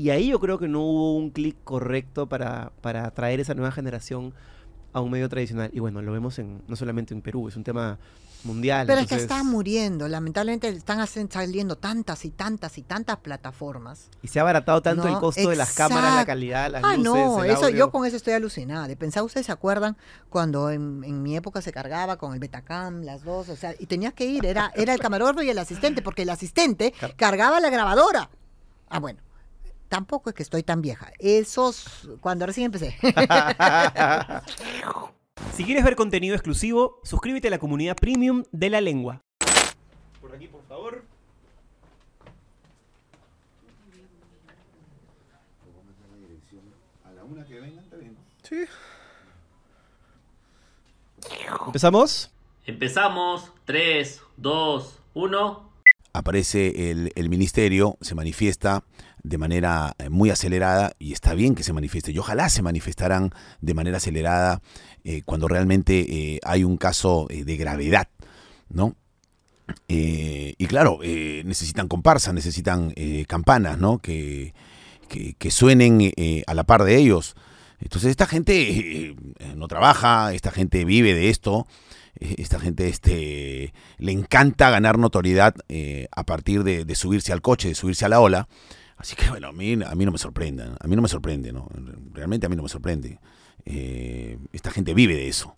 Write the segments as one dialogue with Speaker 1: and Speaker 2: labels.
Speaker 1: Y ahí yo creo que no hubo un clic correcto para, para atraer esa nueva generación a un medio tradicional. Y bueno, lo vemos en, no solamente en Perú, es un tema mundial.
Speaker 2: Pero es que
Speaker 1: entonces-
Speaker 2: está muriendo. Lamentablemente están saliendo tantas y tantas y tantas plataformas.
Speaker 1: Y se ha abaratado tanto el costo de las cámaras, la calidad, las
Speaker 2: ah,
Speaker 1: luces,
Speaker 2: no,
Speaker 1: el
Speaker 2: eso
Speaker 1: audio.
Speaker 2: yo con eso estoy alucinada. De pensar, ¿ustedes se acuerdan cuando en, en mi época se cargaba con el Betacam, las dos? O sea, y tenías que ir, era, era el camarógrafo y el asistente, porque el asistente cargaba la grabadora. Ah, bueno. Tampoco es que estoy tan vieja. Esos, cuando recién empecé.
Speaker 1: Si quieres ver contenido exclusivo, suscríbete a la comunidad premium de la lengua. Por aquí, por favor. ¿Empezamos?
Speaker 3: Empezamos. 3, 2, 1.
Speaker 4: aparece el, el ministerio, se manifiesta de manera eh, muy acelerada y está bien que se manifieste. Y ojalá se manifestaran de manera acelerada eh, cuando realmente eh, hay un caso de gravedad, ¿no? Y claro, necesitan comparsa, necesitan campanas, ¿no? Que, que, suenen a la par de ellos. Entonces esta gente no trabaja, esta gente vive de esto, esta gente este, le encanta ganar notoriedad a partir de, de subirse al coche, de subirse a la ola. Así que bueno, a mí, a mí no me sorprende, a mí no me sorprende, ¿no? Realmente a mí no me sorprende. Eh, esta gente vive de eso.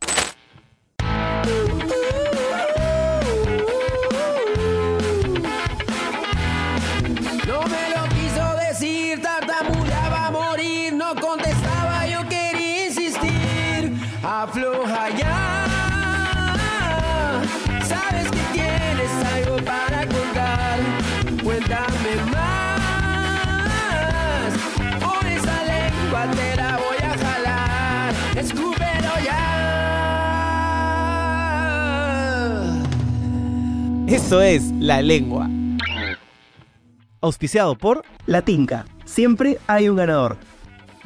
Speaker 1: Eso es La Lengua. Auspiciado por
Speaker 5: La Tinca. Siempre hay un ganador.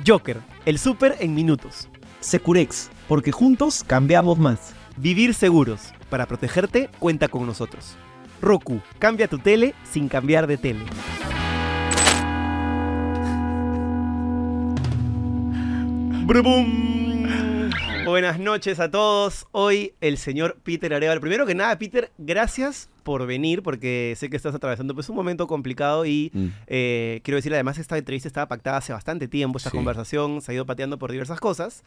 Speaker 1: Joker, el súper en minutos.
Speaker 5: Securex, porque juntos cambiamos más.
Speaker 1: Vivir seguros. Para protegerte, cuenta con nosotros. Roku, cambia tu tele sin cambiar de tele. Brubum. Buenas noches a todos. Hoy el señor Peter Arevalo. Primero que nada, Peter, gracias por venir porque sé que estás atravesando pues, un momento complicado y
Speaker 4: Mm.
Speaker 1: eh, quiero decir, además esta entrevista estaba pactada hace bastante tiempo, esta
Speaker 4: Sí.
Speaker 1: conversación se ha ido pateando por diversas cosas.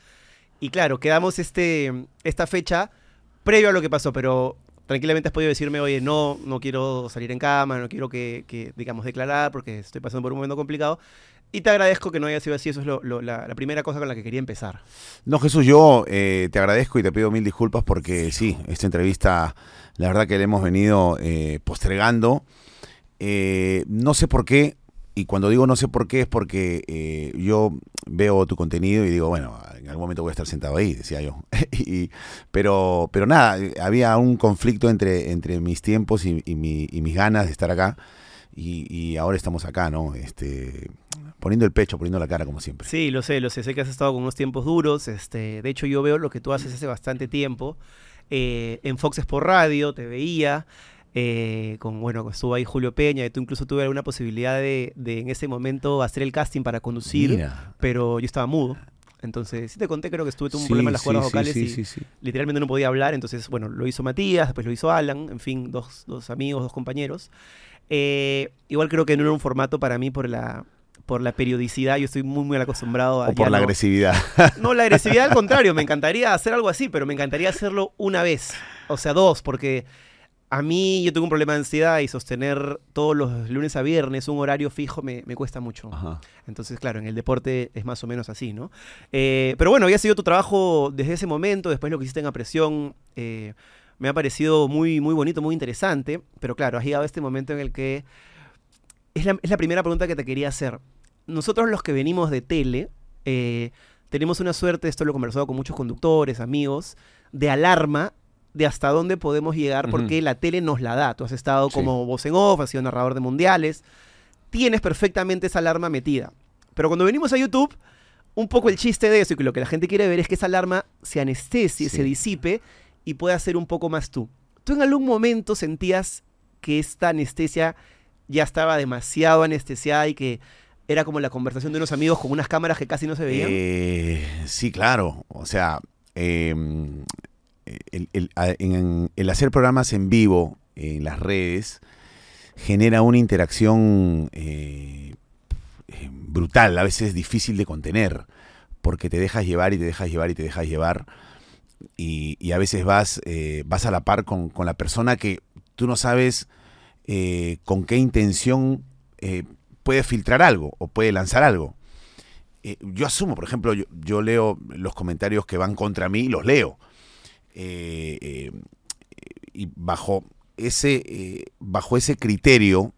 Speaker 1: Y claro, quedamos este, esta fecha previo a lo que pasó, pero tranquilamente has podido decirme, oye, no, no quiero salir en cama, no quiero que, que, digamos, declarar porque estoy pasando por un momento complicado. Y te agradezco que no haya sido así, eso es lo- la, primera cosa con la que quería empezar.
Speaker 4: No, Jesús, yo eh, te agradezco y te pido mil disculpas porque sí, esta entrevista, la verdad que la hemos venido eh, postergando. Eh, no sé por qué, y cuando digo no sé por qué es porque eh, yo veo tu contenido y digo, bueno, en algún momento voy a estar sentado ahí, decía yo. Pero, pero nada, había un conflicto entre, entre mis tiempos y, y mi- y mis ganas de estar acá. Y, y ahora estamos acá, ¿no? Este, poniendo el pecho, poniendo la cara, como siempre.
Speaker 1: Sí, lo sé, lo sé, sé que has estado con unos tiempos duros. Este, de hecho, yo veo lo que tú haces hace bastante tiempo. Eh, en Fox por Radio te veía. Eh, con, bueno, estuvo ahí Julio Peña, y tú incluso tuve alguna posibilidad de, de en ese momento hacer el casting para conducir,
Speaker 4: Mira.
Speaker 1: pero yo estaba mudo. Entonces, sí te conté, creo que estuve tuve un
Speaker 4: Sí,
Speaker 1: problema en las cuerdas
Speaker 4: sí,
Speaker 1: vocales
Speaker 4: sí,
Speaker 1: y
Speaker 4: sí, sí.
Speaker 1: literalmente no podía hablar. Entonces, bueno, lo hizo Matías, después lo hizo Alan, en fin, dos, dos amigos, dos compañeros. Eh, igual creo que no era un formato para mí por la, por la periodicidad. Yo estoy muy, muy acostumbrado a.
Speaker 4: O por la
Speaker 1: no-
Speaker 4: agresividad.
Speaker 1: no, la agresividad al contrario, me encantaría hacer algo así, pero me encantaría hacerlo una vez, o sea, dos, porque a mí yo tengo un problema de ansiedad y sostener todos los lunes a viernes un horario fijo me, me cuesta mucho.
Speaker 4: Ajá.
Speaker 1: Entonces, claro, en el deporte es más o menos así, ¿no? Eh, pero bueno, había sido tu trabajo desde ese momento, después lo que hiciste en Apresión, eh, me ha parecido muy, muy bonito, muy interesante, pero claro, has llegado a este momento en el que es la, es la primera pregunta que te quería hacer. Nosotros los que venimos de tele, eh, tenemos una suerte, esto lo he conversado con muchos conductores, amigos, de alarma de hasta dónde podemos llegar porque la tele nos la da. Tú has estado
Speaker 4: Sí.
Speaker 1: como voz en off, has sido narrador de mundiales, tienes perfectamente esa alarma metida. Pero cuando venimos a YouTube, un poco el chiste de eso y que lo que la gente quiere ver es que esa alarma se anestesie,
Speaker 4: Sí.
Speaker 1: se disipe y pueda ser un poco más tú. ¿Tú en algún momento sentías que esta anestesia ya estaba demasiado anestesiada y que era como la conversación de unos amigos con unas cámaras que casi no se veían.
Speaker 4: Eh, sí, claro. O sea, eh, el, el- hacer programas en vivo en las redes genera una interacción eh, eh, brutal, a veces difícil de contener, porque te dejas llevar y te dejas llevar y te dejas llevar. Y, y a veces vas, eh, vas a la par con, con la persona que tú no sabes eh, con qué intención puede filtrar algo o puede lanzar algo. Yo asumo, por ejemplo, yo, leo los comentarios que van contra mí, los leo. Eh, eh, y bajo ese, eh, bajo ese criterio,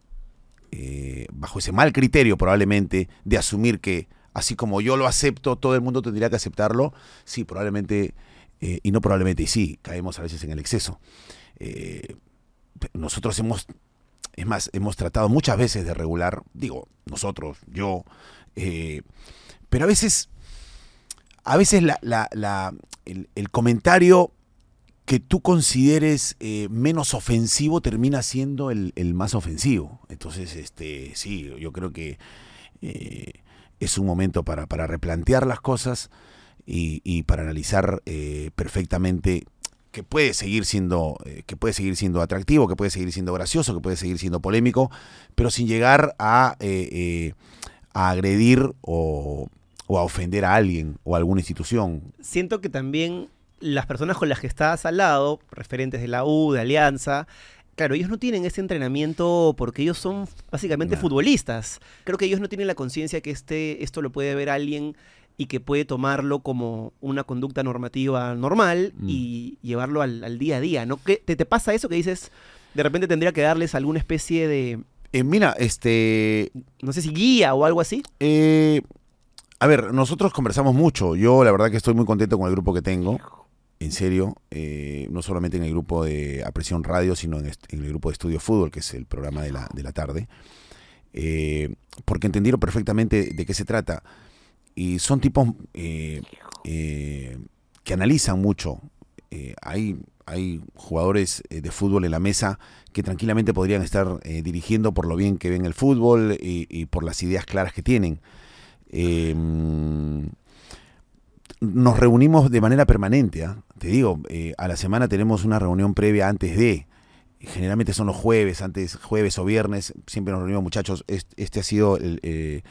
Speaker 4: bajo ese mal criterio probablemente, de asumir que así como yo lo acepto, todo el mundo tendría que aceptarlo, sí, probablemente, y no probablemente, y sí, caemos a veces en el exceso. Nosotros hemos, es más, hemos tratado muchas veces de regular, digo, nosotros, yo, pero a veces, a veces la, la- la- el comentario que tú consideres eh, menos ofensivo termina siendo el, más ofensivo. Entonces, este, sí, yo creo que eh, es un momento para, replantear las cosas y, y para analizar eh, perfectamente que puede seguir siendo que puede seguir siendo atractivo, que puede seguir siendo gracioso, que puede seguir siendo polémico, pero sin llegar a, a agredir o, o a ofender a alguien o a alguna institución.
Speaker 1: Siento que también las personas con las que estás al lado, referentes de la U, de Alianza, claro, ellos no tienen ese entrenamiento porque ellos son básicamente
Speaker 4: No.
Speaker 1: futbolistas. Creo que ellos no tienen la conciencia que este, esto lo puede ver alguien y que puede tomarlo como una conducta normativa normal
Speaker 4: Mm.
Speaker 1: y llevarlo al, al día a día, ¿no? ¿Qué, te, ¿Te pasa eso que dices, de repente tendría que darles alguna especie de,
Speaker 4: Eh, mira, este,
Speaker 1: no sé si guía o algo así?
Speaker 4: Eh, a ver, nosotros conversamos mucho. Yo la verdad que estoy muy contento con el grupo que tengo. En serio, eh, no solamente en el grupo de Apresión Radio, sino en, el grupo de Estudio Fútbol, que es el programa de la, de la tarde. Eh, porque entendieron perfectamente de qué se trata. Y son tipos eh, que analizan mucho. Hay, hay jugadores de fútbol en la mesa que tranquilamente podrían estar dirigiendo por lo bien que ven el fútbol y, y por las ideas claras que tienen. Nos reunimos de manera permanente, ¿ah? te digo, eh, a la semana tenemos una reunión previa antes de, generalmente son los jueves, antes jueves o viernes, siempre nos reunimos muchachos, Est- este, ha sido, el, eh,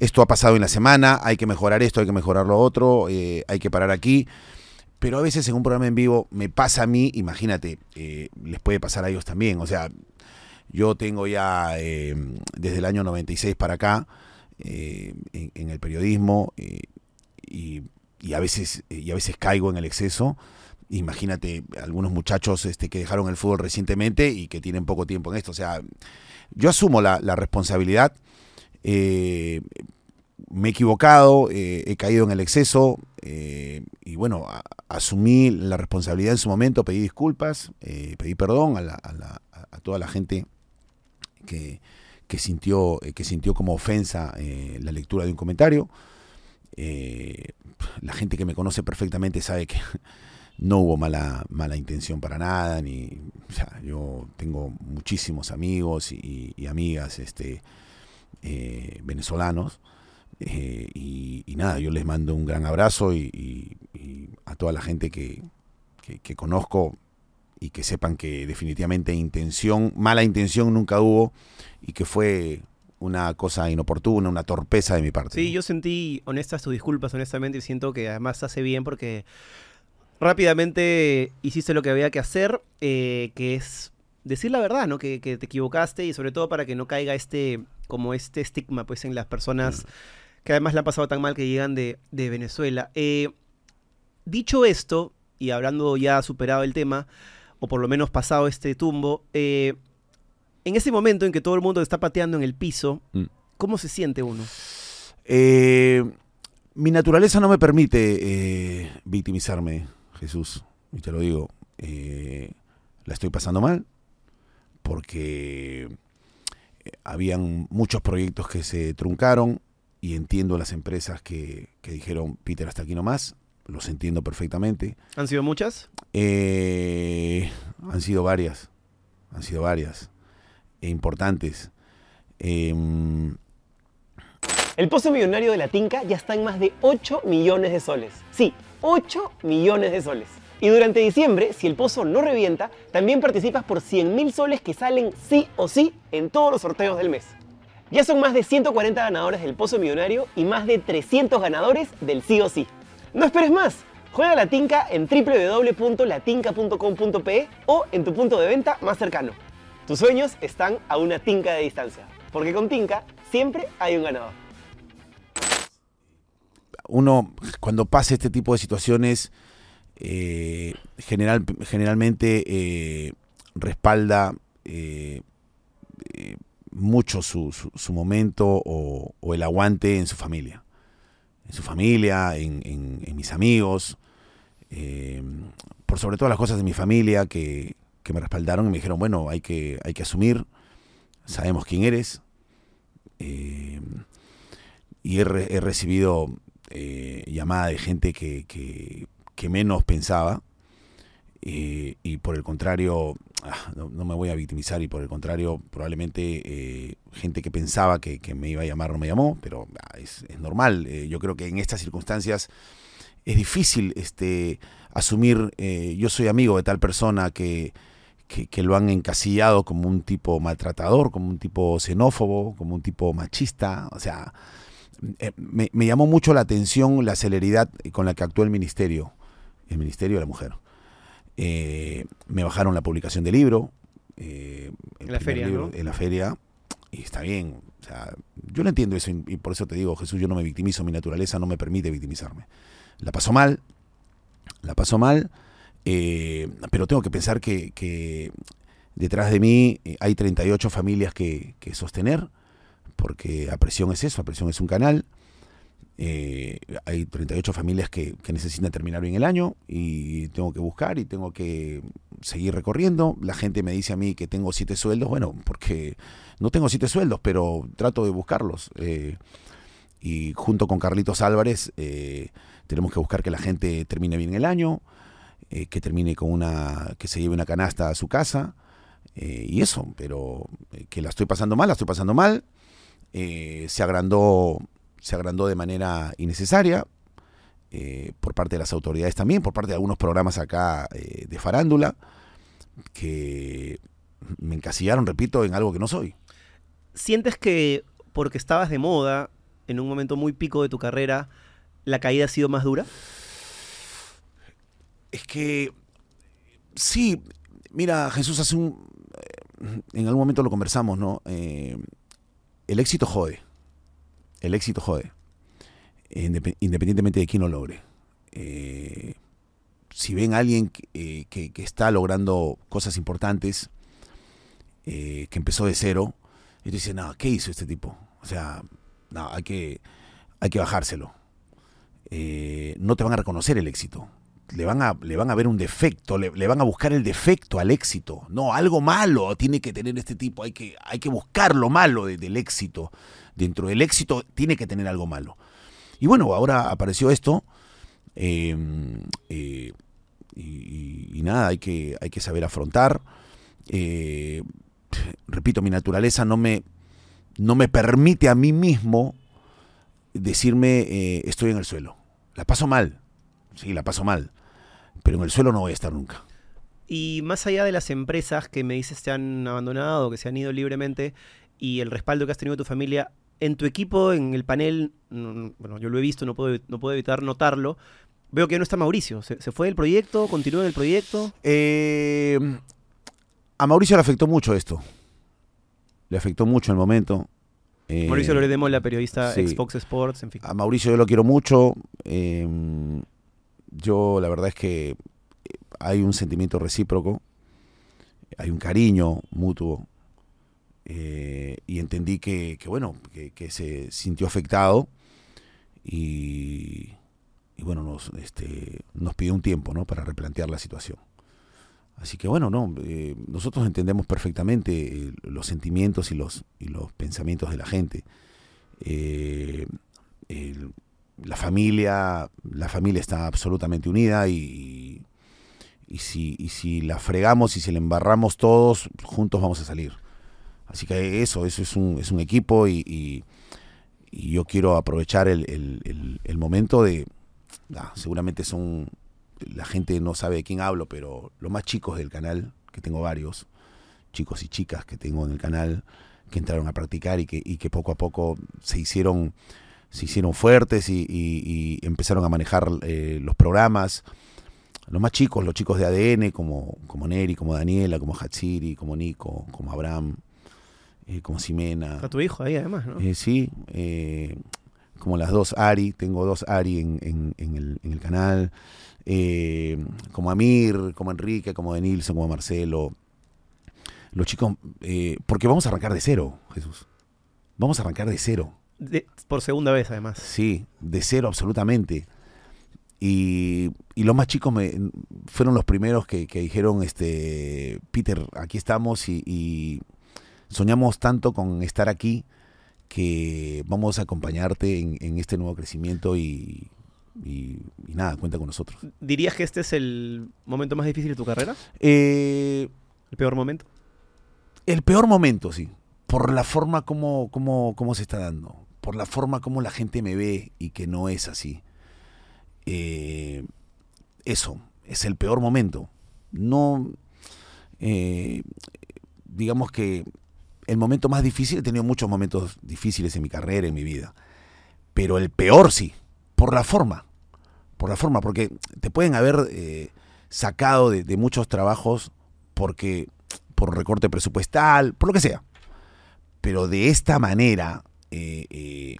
Speaker 4: esto ha pasado en la semana, hay que mejorar esto, hay que mejorar lo otro, eh, hay que parar aquí, pero a veces en un programa en vivo me pasa a mí, imagínate, les puede pasar a ellos también, o sea, yo tengo ya desde el año 96 para acá en, en el periodismo y, y a veces, y a veces caigo en el exceso. Imagínate algunos muchachos este, que dejaron el fútbol recientemente y que tienen poco tiempo en esto. O sea, yo asumo la, responsabilidad. eh, me he equivocado, eh, he caído en el exceso eh, y bueno, asumí la responsabilidad en su momento, pedí disculpas, eh, pedí perdón a, la- a la- a- toda la gente que, que sintió, eh, que sintió como ofensa eh, la lectura de un comentario. Eh, la gente que me conoce perfectamente sabe que no hubo mala, mala intención para nada, ni, yo tengo muchísimos amigos y, amigas este, eh, venezolanos. eh, y, nada, yo les mando un gran abrazo y a toda la gente que, que- que conozco y que sepan que definitivamente intención, mala intención nunca hubo y que fue una cosa inoportuna, una torpeza de mi parte.
Speaker 1: Sí,
Speaker 4: ¿no?
Speaker 1: yo sentí honestas tus disculpas, honestamente, y siento que además hace bien porque rápidamente hiciste lo que había que hacer, eh, que es decir la verdad, ¿no? Que, que te equivocaste y sobre todo para que no caiga este, como este estigma, pues, en las personas que además la han pasado tan mal que llegan de, de Venezuela. Eh, dicho esto, y hablando ya superado el tema, o por lo menos pasado este tumbo, eh, en ese momento en que todo el mundo está pateando en el piso,
Speaker 4: Mm.
Speaker 1: ¿cómo se siente uno?
Speaker 4: Eh, mi naturaleza no me permite eh, victimizarme, Jesús, y te lo digo. Eh, la estoy pasando mal porque eh, habían muchos proyectos que se truncaron y entiendo las empresas que, que dijeron, Peter, hasta aquí nomás, los entiendo perfectamente.
Speaker 1: ¿Han sido muchas?
Speaker 4: Eh, han sido varias, han sido varias, importantes. Em,
Speaker 6: El pozo millonario de la Tinca ya está en más de 8 millones de soles. Sí, 8 millones de soles. Y durante diciembre, si el pozo no revienta, también participas por 100 mil soles que salen sí o sí en todos los sorteos del mes. Ya son más de 140 ganadores del pozo millonario y más de 300 ganadores del sí o sí. No esperes más. Juega la Tinca en www.latinca.com.pe o en tu punto de venta más cercano. Tus sueños están a una tinca de distancia, porque con Tinca siempre hay un ganador.
Speaker 4: uno cuando pasa este tipo de situaciones eh, general, generalmente eh, respalda eh, mucho su, su- momento o, el aguante en su familia. En su familia, en, en- mis amigos, por sobre todas las cosas de mi familia que, que me respaldaron y me dijeron, bueno, hay que, hay que asumir, sabemos quién eres. eh, y he, re- he recibido eh, llamada de gente que, que- menos pensaba. eh, y por el contrario, ah, no, me voy a victimizar y por el contrario, probablemente eh, gente que pensaba que, me iba a llamar no me llamó, pero ah, es, normal. Yo creo que en estas circunstancias es difícil este, asumir, yo soy amigo de tal persona que, que, que lo han encasillado como un tipo maltratador, como un tipo xenófobo, como un tipo machista, o sea, eh, me, me llamó mucho la atención la celeridad con la que actuó el ministerio, el Ministerio de la Mujer. Eh, me bajaron la publicación del libro. eh, el
Speaker 1: En la feria,
Speaker 4: libro,
Speaker 1: ¿no?
Speaker 4: En la feria. Y está bien. O sea, yo no entiendo eso y por eso te digo, Jesús, yo no me victimizo, mi naturaleza no me permite victimizarme. La pasó mal, la pasó mal, eh, pero tengo que pensar que, detrás de mí eh, hay 38 familias que, sostener, porque a es eso, a es un canal. Eh, hay 38 familias que, que necesitan terminar bien el año y tengo que buscar y tengo que seguir recorriendo. La gente me dice a mí que tengo siete sueldos, bueno, porque no tengo siete sueldos, pero trato de buscarlos. eh, y junto con Carlitos Álvarez eh, tenemos que buscar que la gente termine bien el año, eh, que termine con una, que se lleve una canasta a su casa eh, y eso, pero eh, que la estoy pasando mal, la estoy pasando mal. Se agrandó, se agrandó de manera innecesaria por parte de las autoridades también, por parte de algunos programas acá de farándula que me encasillaron, repito, en algo que no soy.
Speaker 1: ¿Sientes que porque estabas de moda en un momento muy pico de tu carrera, la caída ha sido más dura?
Speaker 4: Es que sí, mira, Jesús, hace un. eh, En algún momento lo conversamos, ¿no? Eh, el éxito jode. El éxito jode. Indep- independientemente de quién lo logre. Eh, si ven a alguien que, que- está logrando cosas importantes, que empezó de cero, y tú dices, no, ¿qué hizo este tipo? O sea, no, hay que, hay que bajárselo. No te van a reconocer el éxito le van a, le van a ver un defecto, le, van a buscar el defecto al éxito. No, algo malo tiene que tener este tipo, hay que, hay que buscar lo malo de- del éxito. Dentro del éxito tiene que tener algo malo. Y bueno, ahora apareció esto. eh, eh, y nada, hay que, hay que saber afrontar. Eh, repito, mi naturaleza no me, no me permite a mí mismo decirme eh, estoy en el suelo. La paso mal, sí, la paso mal, pero en el suelo no voy a estar nunca.
Speaker 1: Y más allá de las empresas que me dices te han abandonado, que se han ido libremente, y el respaldo que has tenido de tu familia, en tu equipo, en el panel, mm, bueno, yo lo he visto, no puedo, no puedo evitar notarlo, veo que no está Mauricio. ¿Se, se fue del proyecto? ¿Continúa en el proyecto?
Speaker 4: Eh, a Mauricio le afectó mucho esto. Le afectó mucho el momento. Eh,
Speaker 1: Mauricio Loredemo, la periodista
Speaker 4: sí.
Speaker 1: ex Fox Sports, en fin.
Speaker 4: A Mauricio yo lo quiero mucho. eh, yo la verdad es que eh, hay un sentimiento recíproco, hay un cariño mutuo. eh, y entendí que, bueno, que, se sintió afectado y, y bueno, nos, este, nos pidió un tiempo ¿no? para replantear la situación. Así que bueno, no, eh, nosotros entendemos perfectamente los sentimientos y los, y los pensamientos de la gente. La familia, la familia está absolutamente unida y, y si, y si la fregamos y si la embarramos todos, juntos vamos a salir. Así que eso, eso es un, es un equipo y, y- yo quiero aprovechar el, el- el- el momento de, ah, seguramente son, la gente no sabe de quién hablo, pero los más chicos del canal, que tengo varios, chicos y chicas que tengo en el canal, que entraron a practicar y que, y que poco a poco se hicieron, se hicieron fuertes y, y- y empezaron a manejar eh, los programas. Los más chicos, los chicos de ADN, como, como Neri, como Daniela, como Hatsiri, como Nico, como Abraham, eh, como Ximena.
Speaker 1: A tu hijo ahí además, ¿no?
Speaker 4: Eh, sí, como las dos Ari, tengo dos Ari en, en- en el, en el canal, como Amir, como Enrique, como Denilson, como Marcelo. Los chicos, porque vamos a arrancar de cero, Jesús. Vamos a arrancar de cero.
Speaker 1: De- por segunda vez además.
Speaker 4: Sí, de cero absolutamente. Y, y los más chicos me, fueron los primeros que, que dijeron, este, Peter, aquí estamos y, y soñamos tanto con estar aquí que vamos a acompañarte en, en este nuevo crecimiento y, y- y nada, cuenta con nosotros.
Speaker 1: ¿Dirías que este es el momento más difícil de tu carrera?
Speaker 4: Eh,
Speaker 1: ¿El peor momento?
Speaker 4: el peor momento, sí, por la forma como, como, como se está dando, por la forma como la gente me ve y que no es así. Eh, eso, es el peor momento. No, eh, digamos que el momento más difícil, he tenido muchos momentos difíciles en mi carrera, en mi vida, pero el peor sí, por la forma, por la forma, porque te pueden haber eh, sacado de, de muchos trabajos porque por recorte presupuestal, por lo que sea, pero de esta manera eh, eh,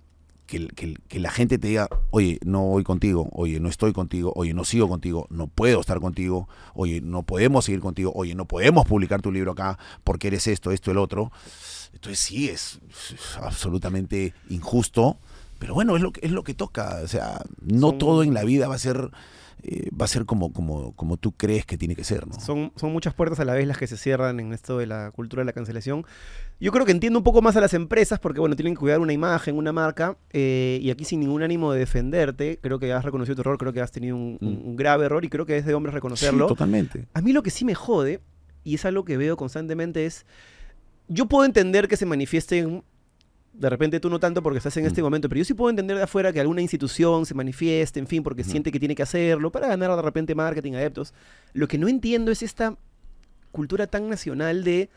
Speaker 4: que, que- que la gente te diga, oye, no voy contigo, oye, no estoy contigo, oye, no sigo contigo, no puedo estar contigo, oye, no podemos seguir contigo, oye, no podemos publicar tu libro acá porque eres esto, esto, el otro. Entonces sí, es, es absolutamente injusto, pero bueno, es lo que, es lo que toca. O sea, no todo en la vida va a ser, eh, va a ser como, como, como tú crees que tiene que ser, ¿no?
Speaker 1: Son, son muchas puertas a la vez las que se cierran en esto de la cultura de la cancelación. Yo creo que entiendo un poco más a las empresas porque, bueno, tienen que cuidar una imagen, una marca, eh, y aquí sin ningún ánimo de defenderte, creo que has reconocido tu error, creo que has tenido un,
Speaker 4: Mm.
Speaker 1: un grave error y creo que es de hombres
Speaker 4: Sí,
Speaker 1: reconocerlo.
Speaker 4: totalmente.
Speaker 1: A mí lo que sí me jode, y es algo que veo constantemente, es. Yo puedo entender que se manifiesten. De repente tú no tanto porque estás en este
Speaker 4: Mm.
Speaker 1: momento, pero yo sí puedo entender de afuera que alguna institución se manifieste, en fin, porque siente que tiene que hacerlo para ganar de repente marketing, adeptos. Lo que no entiendo es esta cultura tan nacional de.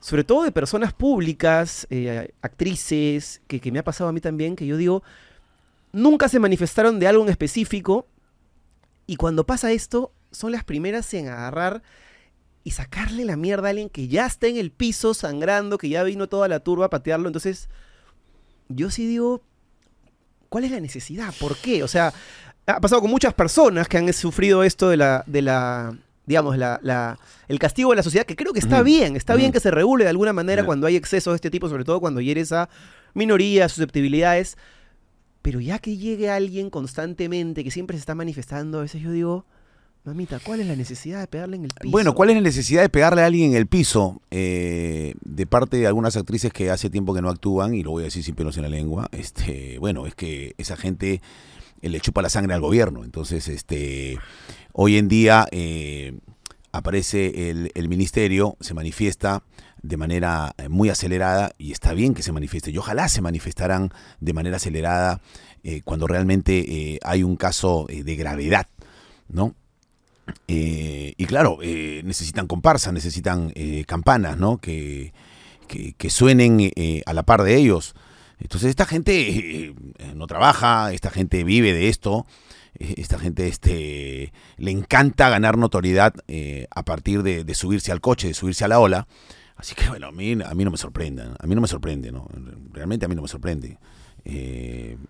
Speaker 1: Sobre todo de personas públicas, eh, actrices, que, que me ha pasado a mí también, que yo digo, nunca se manifestaron de algo en específico, y cuando pasa esto, son las primeras en agarrar y sacarle la mierda a alguien que ya está en el piso sangrando, que ya vino toda la turba a patearlo. Entonces, yo sí digo, ¿cuál es la necesidad? ¿Por qué? O sea, ha pasado con muchas personas que han sufrido esto de la, de la digamos, la, la- el castigo de la sociedad, que creo que está bien, está bien que se regule de alguna manera cuando hay excesos de este tipo, sobre todo cuando hieres a minorías, susceptibilidades. Pero ya que llegue alguien constantemente, que siempre se está manifestando, a veces yo digo, mamita, ¿cuál es la necesidad de pegarle en el piso?
Speaker 4: Bueno, ¿cuál es la necesidad de pegarle a alguien en el piso? Eh, de parte de algunas actrices que hace tiempo que no actúan, y lo voy a decir sin pelos en la lengua, este, bueno, es que esa gente eh, le chupa la sangre al gobierno. Entonces, este, hoy en día eh, aparece el, el ministerio, se manifiesta de manera eh, muy acelerada, y está bien que se manifieste, y ojalá se manifestaran de manera acelerada cuando realmente hay un caso de gravedad, ¿no? Eh, y claro, eh, necesitan comparsa, necesitan eh, campanas, ¿no? Que, que, suenen a la par de ellos. Entonces esta gente no trabaja, esta gente vive de esto, esta gente este, le encanta ganar notoriedad a partir de, de subirse al coche, de subirse a la ola. Así que bueno, a mí, a mí no me sorprende, a mí no me sorprende, ¿no? Realmente a mí no me sorprende.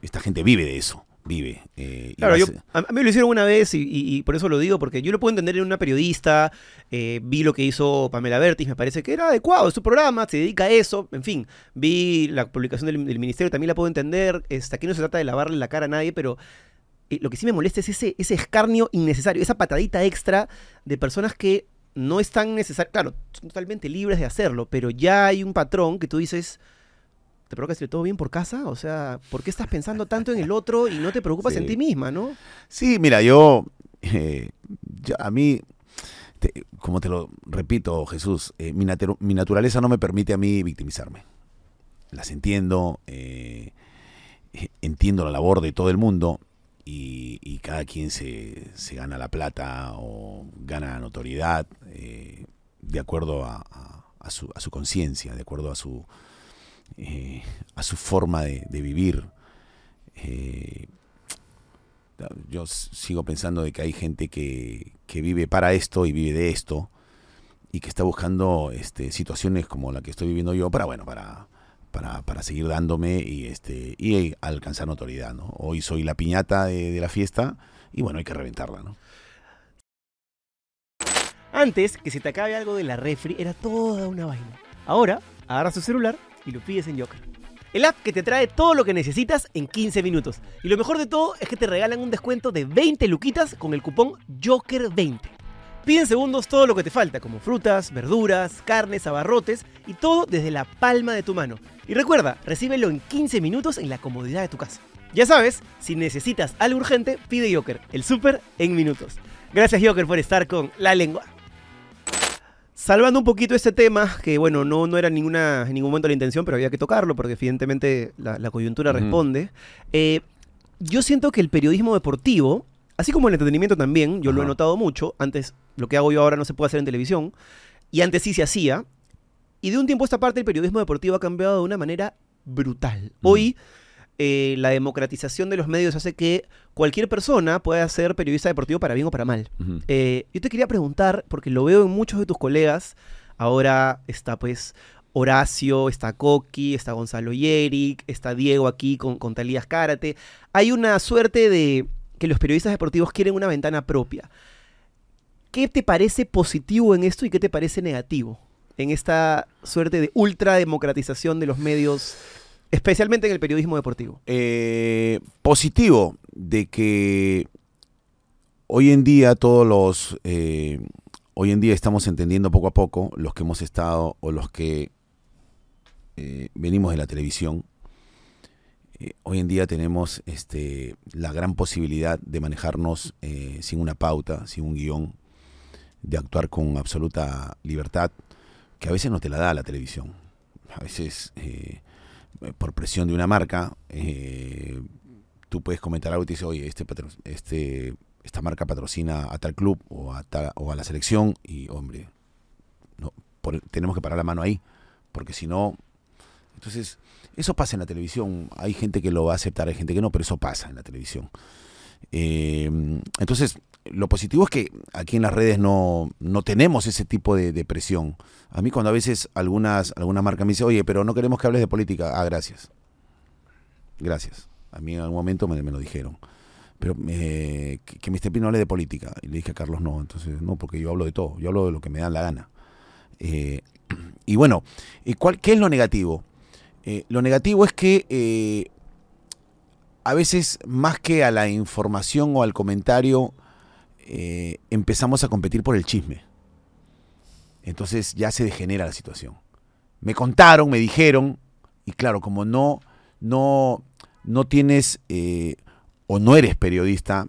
Speaker 4: Esta gente vive de eso, vive. eh,
Speaker 1: Claro, yo, a, mí me lo hicieron una vez y, y- y por eso lo digo, porque yo lo puedo entender en una periodista, eh, vi lo que hizo Pamela Bertis, me parece que era adecuado, es su programa, se dedica a eso, en fin, vi la publicación del, del ministerio, también la puedo entender, este, aquí no se trata de lavarle la cara a nadie, pero eh, lo que sí me molesta es ese, ese escarnio innecesario, esa patadita extra de personas que no están necesarias, claro, son totalmente libres de hacerlo, pero ya hay un patrón que tú dices... ¿Te provoca decirle todo bien por casa? O sea, ¿por qué estás pensando tanto en el otro y no te preocupas en ti misma, no?
Speaker 4: Sí, mira, yo, eh, yo- a mí, te- como te lo repito, Jesús, eh, mi, natu- mi naturaleza no me permite a mí victimizarme. Las entiendo. eh, eh, entiendo la labor de todo el mundo y, y cada quien se, se gana la plata o gana notoriedad de acuerdo a, a- a su, a su conciencia, de acuerdo a su, eh, a su forma de, vivir. Eh, yo sigo pensando de que hay gente que, que vive para esto y vive de esto y que está buscando este, situaciones como la que estoy viviendo yo para, bueno, para, para, para seguir dándome y, este, y alcanzar notoriedad, ¿no? Hoy soy la piñata de, de la fiesta y bueno, hay que reventarla, ¿no?
Speaker 1: Antes, que se te acabe algo de la refri era toda una vaina. Ahora, agarras tu celular y lo pides en Yoker. El app que te trae todo lo que necesitas en 15 minutos. Y lo mejor de todo es que te regalan un descuento de 20 luquitas con el cupón Joker20. Pide en segundos todo lo que te falta, como frutas, verduras, carnes, abarrotes y todo desde la palma de tu mano. Y recuerda, recíbelo en 15 minutos en la comodidad de tu casa. Ya sabes, si necesitas algo urgente, pide Joker, el súper en minutos. Gracias Joker por estar con La Lengua. Salvando un poquito este tema, que bueno, no, no era ninguna, en ningún momento la intención, pero había que tocarlo porque evidentemente la, la coyuntura responde. Eh, yo siento que el periodismo deportivo, así como el entretenimiento también, yo lo he notado mucho, antes lo que hago yo ahora no se puede hacer en televisión, y antes sí se hacía, y de un tiempo a esta parte el periodismo deportivo ha cambiado de una manera brutal. Hoy eh, la democratización de los medios hace que cualquier persona pueda ser periodista deportivo para bien o para mal. Eh, yo te quería preguntar, porque lo veo en muchos de tus colegas, ahora está pues Horacio, está Coqui, está Gonzalo Yerick, está Diego aquí con, con Talías Cárate. Hay una suerte de que los periodistas deportivos quieren una ventana propia. ¿Qué te parece positivo en esto y qué te parece negativo en esta suerte de ultra democratización de los medios, especialmente en el periodismo deportivo?
Speaker 4: Eh, positivo de que hoy en día todos los eh, hoy en día estamos entendiendo poco a poco los que hemos estado o los que eh, venimos de la televisión hoy en día tenemos este la gran posibilidad de manejarnos sin una pauta sin un guion de actuar con absoluta libertad que a veces no te la da la televisión a veces por presión de una marca, eh, tú puedes comentar algo y te dice, oye, este, este, esta marca patrocina a tal club o a, tal- o a la selección y, hombre, no, tenemos que parar la mano ahí, porque si no... Entonces, eso pasa en la televisión. Hay gente que lo va a aceptar, hay gente que no, pero eso pasa en la televisión. Eh, entonces, lo positivo es que aquí en las redes no, no tenemos ese tipo de, presión. A mí cuando a veces algunas, alguna marca me dice, oye, pero no queremos que hables de política. Ah, gracias. Gracias. A mí en algún momento me, me lo dijeron. Pero que, que Mr. Pino hable de política. Y le dije a Carlos, no. Entonces, no, porque yo hablo de todo. Yo hablo de lo que me da la gana. Eh, y bueno, ¿y cuál, ¿qué es lo negativo? Eh, lo negativo es que eh, a veces más que a la información o al comentario, eh, empezamos a competir por el chisme. Entonces ya se degenera la situación. Me contaron, me dijeron, y claro, como no, no, no tienes eh, o no eres periodista,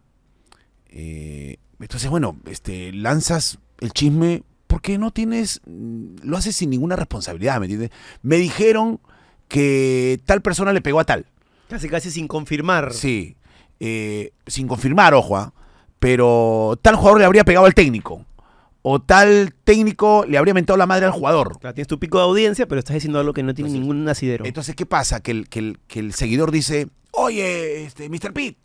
Speaker 4: eh, entonces bueno, este, lanzas el chisme porque no tienes, mm, lo haces sin ninguna responsabilidad, ¿me entiendes? Me dijeron que tal persona le pegó a tal.
Speaker 1: Casi casi sin confirmar.
Speaker 4: Sí, eh, sin confirmar, ojo, ¿ah? Pero tal jugador le habría pegado al técnico. O tal técnico le habría mentado la madre al jugador.
Speaker 1: Claro, tienes tu pico de audiencia, pero estás diciendo algo que no tiene
Speaker 4: Entonces-
Speaker 1: ningún asidero.
Speaker 4: Entonces, ¿qué pasa? Que el, que el, que el seguidor dice, oye, este, Mr. Pitt,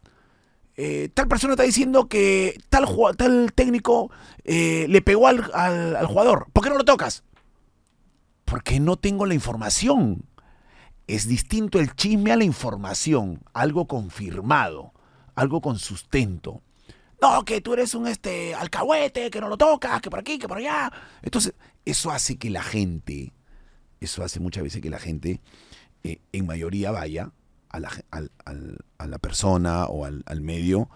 Speaker 4: eh, tal persona está diciendo que tal, tal técnico eh, le pegó al, al- al jugador. ¿Por qué no lo tocas? Porque no tengo la información. Es distinto el chisme a la información, algo confirmado, algo con sustento. No, que tú eres un este alcahuete, que no lo tocas, que por aquí, que por allá. Entonces, eso hace que la gente, eso hace muchas veces que la gente, eh, en mayoría, vaya a la, a la persona o al, al medio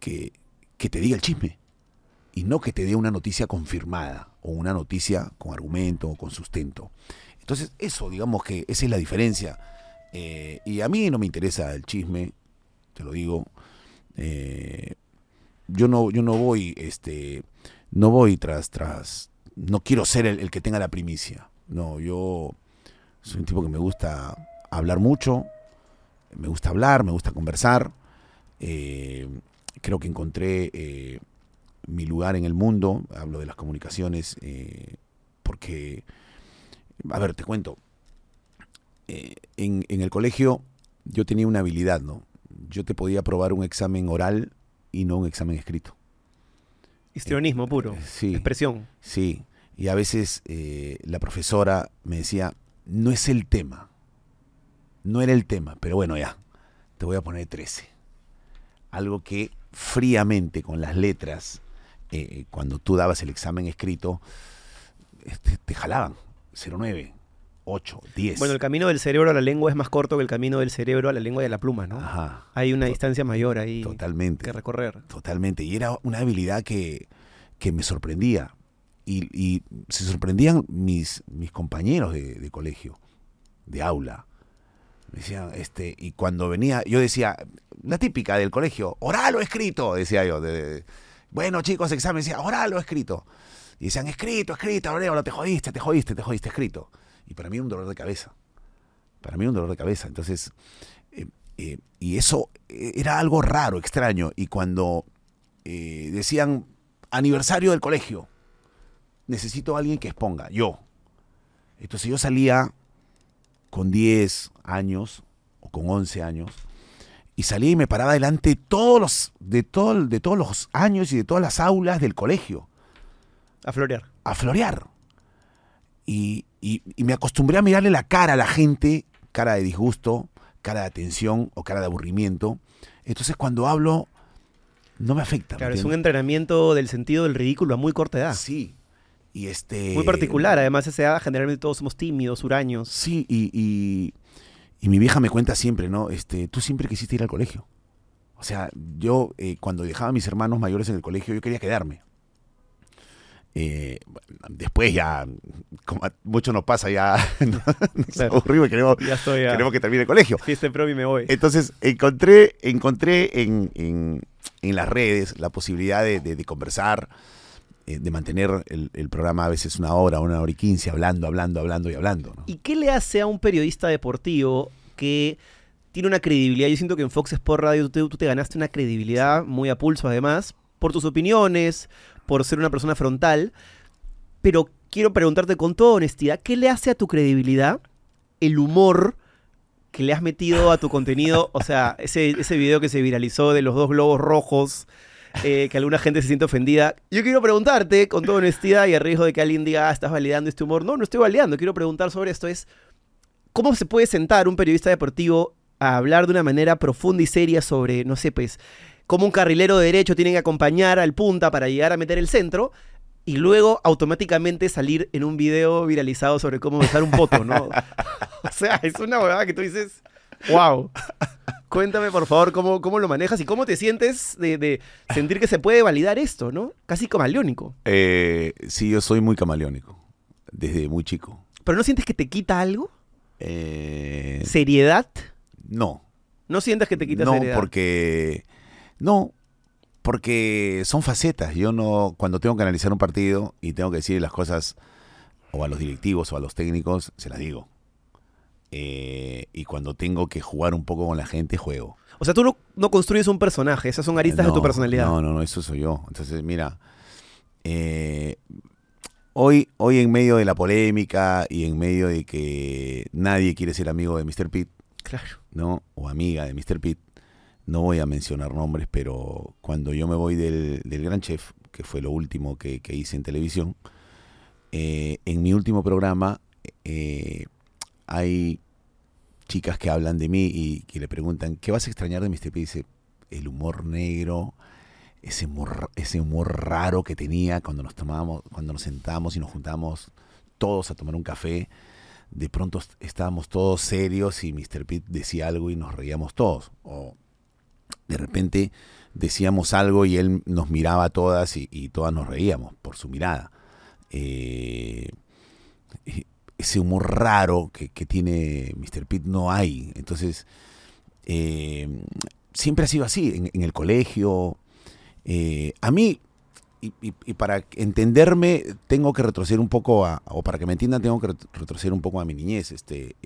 Speaker 4: que, que te diga el chisme. Y no que te dé una noticia confirmada o una noticia con argumento o con sustento. Entonces, eso, digamos que esa es la diferencia. Eh, y a mí no me interesa el chisme, te lo digo. Eh, yo no, yo no voy, este, no voy tras, tras, no quiero ser el, el que tenga la primicia. No, yo soy un tipo que me gusta hablar mucho, me gusta hablar, me gusta conversar. Eh, creo que encontré eh, mi lugar en el mundo. Hablo de las comunicaciones eh, porque, a ver, te cuento. En, en el colegio yo tenía una habilidad, ¿no? Yo te podía probar un examen oral y no un examen escrito.
Speaker 1: Histrionismo puro.
Speaker 4: Sí.
Speaker 1: Expresión.
Speaker 4: Sí, y a veces eh, la profesora me decía, no es el tema, no era el tema, pero bueno, ya, te voy a poner 13. Algo que fríamente con las letras, eh, cuando tú dabas el examen escrito, este, te jalaban, 09, 8, 10.
Speaker 1: Bueno, el camino del cerebro a la lengua es más corto que el camino del cerebro a la lengua y a la pluma, ¿no?
Speaker 4: Ajá,
Speaker 1: Hay una distancia mayor ahí
Speaker 4: totalmente.
Speaker 1: que recorrer.
Speaker 4: Totalmente. Y era una habilidad que, que me sorprendía. Y, y se sorprendían mis, mis compañeros de, de colegio, de aula. Me decían, este, y cuando venía, yo decía, la típica del colegio, oral o escrito, decía yo. de- de- bueno, chicos, examen, decía, oral o escrito. Y decían, escrito, escrito, Aurelio, te jodiste, te jodiste, te jodiste, escrito. Y para mí era un dolor de cabeza. Para mí era un dolor de cabeza. Entonces, eh, eh, y eso eh, era algo raro, extraño. Y cuando eh, decían aniversario del colegio, necesito a alguien que exponga, yo. Entonces yo salía con 10 años o con 11 años y salía y me paraba delante de todos los, de todo, de todos los años y de todas las aulas del colegio
Speaker 1: A florear.
Speaker 4: a florear. Y, y- y me acostumbré a mirarle la cara a la gente, cara de disgusto, cara de atención o cara de aburrimiento. Entonces cuando hablo, no me afecta. ¿me
Speaker 1: Claro, es un entrenamiento del sentido del ridículo a muy corta edad.
Speaker 4: Sí. Y este...
Speaker 1: Muy particular, además esa edad generalmente todos somos tímidos, huraños.
Speaker 4: Sí, y, y- y mi vieja me cuenta siempre, ¿no? Este, tú siempre quisiste ir al colegio. O sea, yo eh, cuando dejaba a mis hermanos mayores en el colegio, yo quería quedarme. Eh, después ya, como mucho nos pasa, ya nos
Speaker 1: Claro.
Speaker 4: aburrimos y queremos,
Speaker 1: Ya estoy a
Speaker 4: queremos que termine el colegio.
Speaker 1: fiesta y me voy.
Speaker 4: Entonces encontré, encontré en, en- en las redes la posibilidad de, de- de conversar, eh, de mantener el, el programa a veces una hora, una hora y quince, hablando, hablando, hablando y hablando. ¿no?
Speaker 1: ¿Y qué le hace a un periodista deportivo que tiene una credibilidad? Yo siento que en Fox Sports Radio tú, tú te ganaste una credibilidad muy a pulso además, por tus opiniones, por ser una persona frontal, pero quiero preguntarte con toda honestidad, ¿qué le hace a tu credibilidad el humor que le has metido a tu contenido? O sea, ese, ese video que se viralizó de los dos globos rojos, eh, que alguna gente se siente ofendida. Yo quiero preguntarte con toda honestidad y a riesgo de que alguien diga, ah, estás validando este humor. No, no estoy validando, quiero preguntar sobre esto. Es, ¿cómo se puede sentar un periodista deportivo a hablar de una manera profunda y seria sobre, no sé, pues, cómo un carrilero de derecho tiene que acompañar al punta para llegar a meter el centro? Y luego automáticamente salir en un video viralizado sobre cómo besar un poto, ¿no? o sea, es una huevada que tú dices, wow. Cuéntame, por favor, cómo, cómo lo manejas y cómo te sientes de, de sentir que se puede validar esto, ¿no? Casi camaleónico.
Speaker 4: Eh, sí, yo soy muy camaleónico, desde muy chico.
Speaker 1: ¿Pero no sientes que te quita algo?
Speaker 4: Eh,
Speaker 1: ¿Seriedad?
Speaker 4: no,
Speaker 1: ¿No sientes que te quita
Speaker 4: no,
Speaker 1: seriedad?
Speaker 4: porque no, porque son facetas. Yo no, cuando tengo que analizar un partido y tengo que decir las cosas o a los directivos o a los técnicos, se las digo. Eh, y cuando tengo que jugar un poco con la gente, juego.
Speaker 1: O sea, tú no, no construyes un personaje, esas son aristas de tu personalidad.
Speaker 4: No, no, no, eso soy yo. Entonces, mira, eh, hoy, hoy en medio de la polémica y en medio de que nadie quiere ser amigo de Mr. Pitt,
Speaker 1: Claro.
Speaker 4: ¿no? O amiga de Mr. Pitt, no voy a mencionar nombres, pero cuando yo me voy del, del Gran Chef, que fue lo último que, hice en televisión, eh, en mi último programa eh, hay chicas que hablan de mí y que le preguntan, ¿qué vas a extrañar de Mr. Pitt? Dice, el humor negro, ese humor, raro que tenía cuando nos tomábamos, cuando nos sentábamos y nos juntábamos todos a tomar un café. De pronto est- estábamos todos serios y Mr. Pitt decía algo y nos reíamos todos. De repente decíamos algo y él nos miraba a todas y, todas nos reíamos por su mirada. Eh, ese humor raro que, que tiene Mr. Pitt no hay. Entonces, eh, siempre ha sido así, en, el colegio. Eh, a mí, y, y- para entenderme, tengo que retroceder un poco a, o para que me entiendan, tengo que ret- retroceder un poco a mi niñez. Este,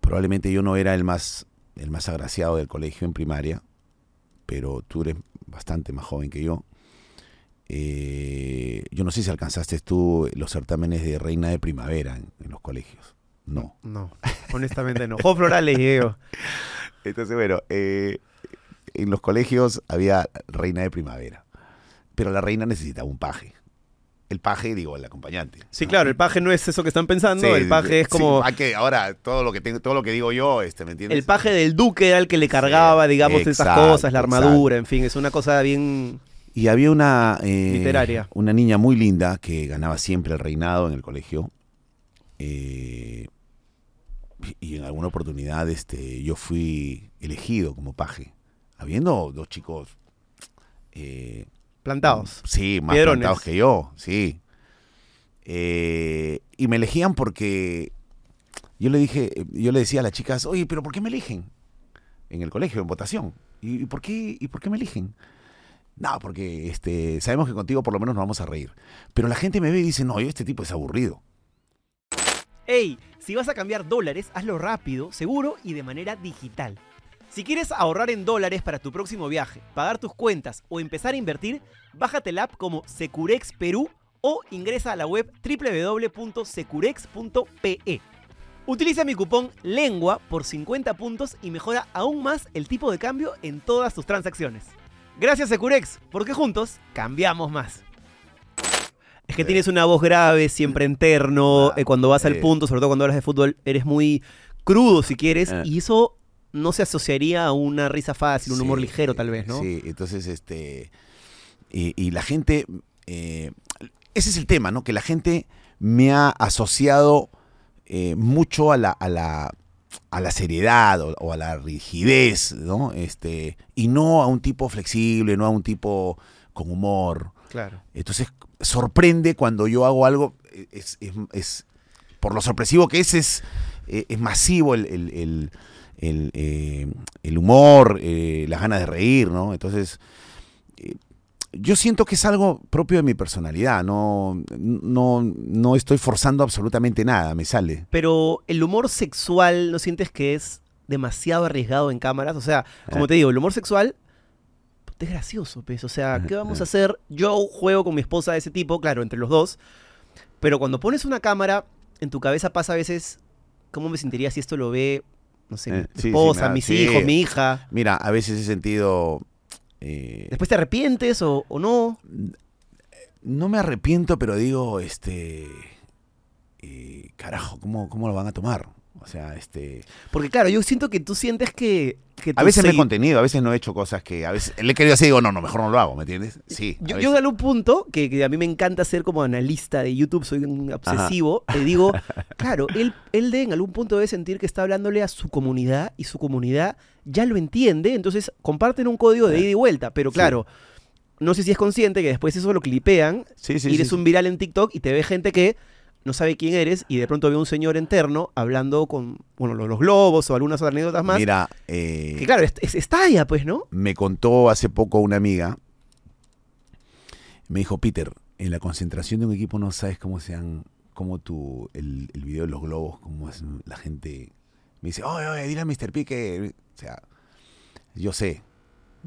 Speaker 4: probablemente yo no era el más, el más agraciado del colegio en primaria, pero tú eres bastante más joven que yo. Eh, yo no sé si alcanzaste tú los certámenes de reina de primavera en, en los colegios. No.
Speaker 1: No, honestamente no. Juegos florales llegué yo.
Speaker 4: Entonces, bueno, eh, en los colegios había reina de primavera, pero la reina necesitaba un paje. El paje, digo, el acompañante.
Speaker 1: Sí, claro, el paje no es eso que están pensando,
Speaker 4: Sí,
Speaker 1: el paje es
Speaker 4: sí,
Speaker 1: como...
Speaker 4: hay que, ahora, todo lo que tengo, todo lo que digo yo, este, ¿me entiendes?
Speaker 1: El paje del duque era el que le cargaba, digamos, esas
Speaker 4: exacto,
Speaker 1: cosas, la armadura, en fin, es una cosa bien...
Speaker 4: Y había una eh,
Speaker 1: Literaria.
Speaker 4: una niña muy linda que ganaba siempre el reinado en el colegio. eh, y en alguna oportunidad este, yo fui elegido como paje. Habiendo dos chicos eh,
Speaker 1: Plantados.
Speaker 4: Sí, más
Speaker 1: Piedrones.
Speaker 4: plantados que yo, sí. Eh, y me elegían porque yo le dije, yo le decía a las chicas, oye, pero ¿por qué me eligen? En el colegio, en votación. ¿Y, y por qué, y por qué me eligen? No, porque este, sabemos que contigo por lo menos nos vamos a reír. Pero la gente me ve y dice, no, este tipo es aburrido.
Speaker 1: Ey, si vas a cambiar dólares, hazlo rápido, seguro y de manera digital. Si quieres ahorrar en dólares para tu próximo viaje, pagar tus cuentas o empezar a invertir, bájate la app como Securex Perú o ingresa a la web www.securex.pe. Utiliza mi cupón LENGUA por 50 puntos y mejora aún más el tipo de cambio en todas tus transacciones. Gracias Securex, porque juntos cambiamos más. Es que tienes una voz grave, siempre interno,
Speaker 4: Ah,
Speaker 1: eh, cuando vas al
Speaker 4: eh.
Speaker 1: punto, sobre todo cuando hablas de fútbol, eres muy crudo si quieres,
Speaker 4: Eh.
Speaker 1: y eso no se asociaría a una risa fácil, un humor ligero tal vez, ¿no?
Speaker 4: Sí, entonces, este, y, y la gente, eh, ese es el tema, ¿no? Que la gente me ha asociado eh, mucho a la, a la, a la seriedad o, o a la rigidez, ¿no? Este, y no a un tipo flexible, no a un tipo con humor.
Speaker 1: Claro.
Speaker 4: Entonces, sorprende cuando yo hago algo, es, es- es- por lo sorpresivo que es, es, eh, es masivo el, el- el- el, eh, el humor, eh, las ganas de reír, ¿no? Entonces, eh, yo siento que es algo propio de mi personalidad, no, no, no estoy forzando absolutamente nada, me sale.
Speaker 1: Pero el humor sexual, ¿no sientes que es demasiado arriesgado en cámaras? O sea, como
Speaker 4: Eh.
Speaker 1: te digo, el humor sexual es gracioso, pues. O sea, ¿qué vamos a hacer? Yo juego con mi esposa de ese tipo, claro, entre los dos. Pero cuando pones una cámara, en tu cabeza pasa a veces, ¿cómo me sentiría si esto lo ve, no sé,
Speaker 4: Eh,
Speaker 1: mi
Speaker 4: sí, sí,
Speaker 1: esposa, mis
Speaker 4: sí.
Speaker 1: hijos, mi hija?
Speaker 4: Mira, a veces he sentido... eh,
Speaker 1: ¿Después te arrepientes o, o no?
Speaker 4: no me arrepiento, pero digo, este... eh, carajo, ¿cómo, ¿cómo lo van a tomar? O sea, este...
Speaker 1: Porque claro, yo siento que tú sientes que... que
Speaker 4: A veces me he contenido, a veces no he hecho cosas que a veces le he querido decir, digo, no, no, mejor no lo hago, ¿me entiendes? Sí. a
Speaker 1: Yo, yo en algún punto, que, que a mí me encanta ser como analista de YouTube, soy un obsesivo, le digo, claro, él, él de en algún punto debe sentir que está hablándole a su comunidad y su comunidad ya lo entiende, entonces comparten un código de ida y vuelta, pero
Speaker 4: Sí.
Speaker 1: claro, no sé si es consciente que después eso lo clipean
Speaker 4: Sí, sí,
Speaker 1: y eres un viral en TikTok y te ve gente que no sabe quién eres y de pronto ve un señor interno hablando con, bueno, lo- los globos o algunas otras anécdotas más.
Speaker 4: Mira, eh,
Speaker 1: que claro, es, es, es talla, pues, ¿no?
Speaker 4: me contó hace poco una amiga, me dijo, Peter, en la concentración de un equipo no sabes cómo sean, cómo tu, el, el video de los globos, cómo es la gente, me dice, oye, oye, dile a Mr. P que, o sea, yo sé,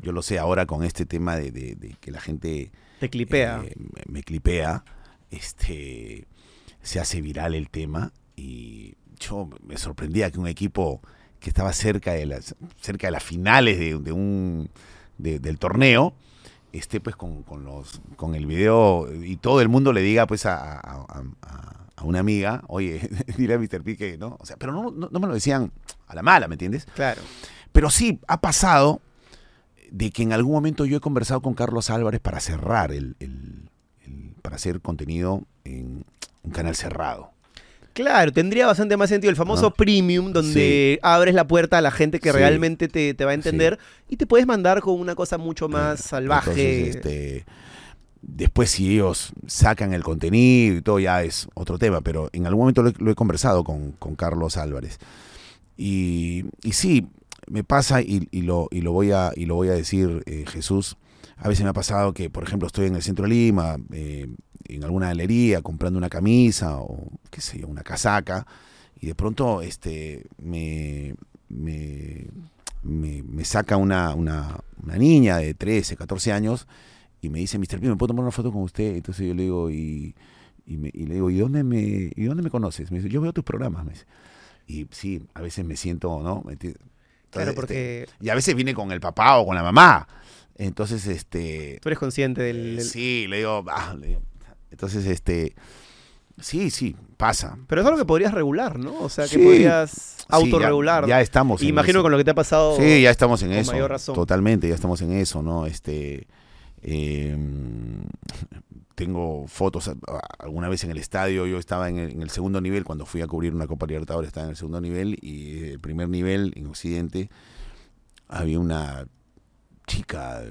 Speaker 4: yo lo sé ahora con este tema de, de- de que la gente
Speaker 1: Te clipea.
Speaker 4: eh, me, me clipea, este, se hace viral el tema y yo me sorprendía que un equipo que estaba cerca de las, cerca de las finales de, de un, de- del torneo, esté pues con, con los, con el video y todo el mundo le diga pues a, a- a- a- a una amiga, oye, dile a Mr. P que, ¿no? O sea, pero no, no, no me lo decían a la mala, ¿me entiendes?
Speaker 1: Claro.
Speaker 4: Pero sí, ha pasado de que en algún momento yo he conversado con Carlos Álvarez para cerrar el- para hacer contenido en un canal cerrado.
Speaker 1: Claro, tendría bastante más sentido el famoso
Speaker 4: ¿No?
Speaker 1: premium, donde abres la puerta a la gente que
Speaker 4: Sí.
Speaker 1: realmente te, te va a entender y te puedes mandar con una cosa mucho más salvaje.
Speaker 4: Entonces, este, después si ellos sacan el contenido y todo ya es otro tema, pero en algún momento lo he, lo he conversado con, con Carlos Álvarez. Y, y sí, me pasa y, y lo, y, lo voy a, y lo voy a decir, eh, Jesús, a veces me ha pasado que, por ejemplo, estoy en el centro de Lima, eh, en alguna galería, comprando una camisa o, qué sé yo, una casaca, y de pronto este, me, me, me, me saca una, una, una niña de 13, 14 años y me dice, Mr. P, ¿me puedo tomar una foto con usted? Entonces yo le digo, y, y, me- y le digo, ¿y dónde, me, ¿y dónde me conoces? Me dice, yo veo tus programas. Me dice. Y sí, a veces me siento, ¿no? ¿Me entiendes?
Speaker 1: Claro,
Speaker 4: Entonces,
Speaker 1: porque
Speaker 4: este, y a veces viene con el papá o con la mamá. Entonces, este...
Speaker 1: tú eres consciente del... del-
Speaker 4: Sí, le digo, ah, le digo. Entonces, este... Sí, sí, pasa.
Speaker 1: Pero es algo que podrías regular, ¿no? O sea, que
Speaker 4: Sí.
Speaker 1: podrías
Speaker 4: Sí,
Speaker 1: autorregular.
Speaker 4: Ya, ya estamos. en
Speaker 1: Imagino
Speaker 4: eso.
Speaker 1: con lo que te ha pasado.
Speaker 4: Sí, ya estamos en
Speaker 1: con
Speaker 4: eso.
Speaker 1: mayor razón.
Speaker 4: Totalmente, ya estamos en eso, ¿no? Este, eh, tengo fotos, alguna vez en el estadio, yo estaba en el, en el segundo nivel, cuando fui a cubrir una Copa Libertadores, estaba en el segundo nivel, y el primer nivel, en Occidente, había una chica,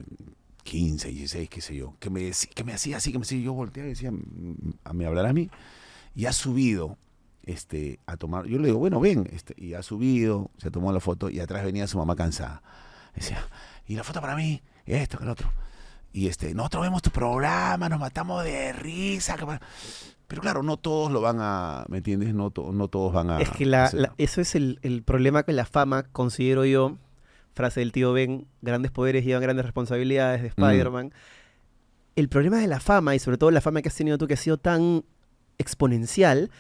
Speaker 4: 15, 16, qué sé yo, que me, que me hacía así, que me hacía, yo volteaba y decía, "Mm, ¿a ¿me hablará a mí? Y ha subido este, a tomar. Yo le digo, bueno, ven. Este, y ha subido, se tomó la foto y atrás venía su mamá cansada. Decía, y la foto para mí, esto, que el otro. Y este, nosotros vemos tu programa, nos matamos de risa. que pa-". Pero claro, no todos lo van a, ¿me entiendes? No, to- no todos van a...
Speaker 1: Es que la- eso es el, el problema con la fama, considero yo. Frase del tío Ben, grandes poderes llevan grandes responsabilidades de
Speaker 4: Mm.
Speaker 1: Spider-Man. El problema de la fama, y sobre todo la fama que has tenido tú, que ha sido tan exponencial,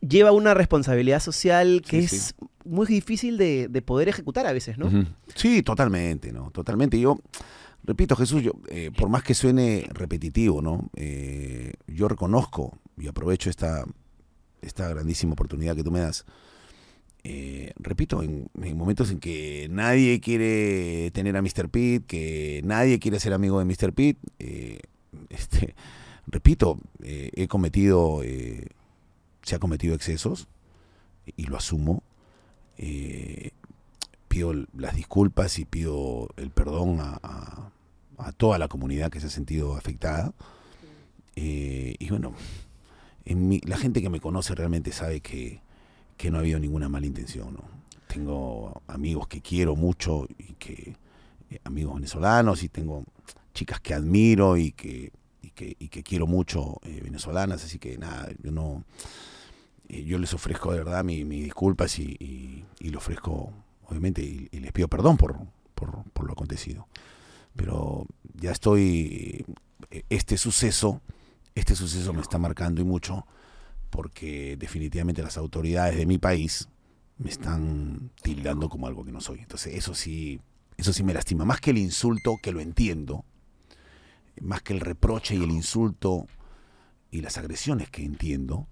Speaker 1: lleva una responsabilidad social que
Speaker 4: Sí,
Speaker 1: es muy difícil de, de poder ejecutar a veces, ¿no?
Speaker 4: Sí, totalmente, ¿no? Totalmente. Yo, repito, Jesús, yo, eh, por más que suene repetitivo, ¿no? Eh, yo reconozco y aprovecho esta, esta grandísima oportunidad que tú me das. Eh, repito, en, en momentos en que nadie quiere tener a Mr. Pitt, que nadie quiere ser amigo de Mr. Pitt, eh, este, repito, eh, he cometido, eh, se ha cometido excesos y lo asumo. Pido las disculpas y pido el perdón a, a- a toda la comunidad que se ha sentido afectada. Y bueno, en mi- la gente que me conoce realmente sabe que, que no ha habido ninguna mala intención. ¿no? Tengo amigos que quiero mucho y que eh, amigos venezolanos y tengo chicas que admiro y que, y que, y que quiero mucho eh, venezolanas, así que nada, yo no eh, yo les ofrezco de verdad mi- mis disculpas y, y, y lo ofrezco, obviamente, y, y les pido perdón por, por, por lo acontecido. Pero ya estoy, eh, este suceso, este suceso me está marcando y mucho, porque definitivamente las autoridades de mi país me están tildando como algo que no soy. Entonces eso sí, eso sí me lastima, más que el insulto, que lo entiendo, más que el reproche y el insulto y las agresiones que entiendo,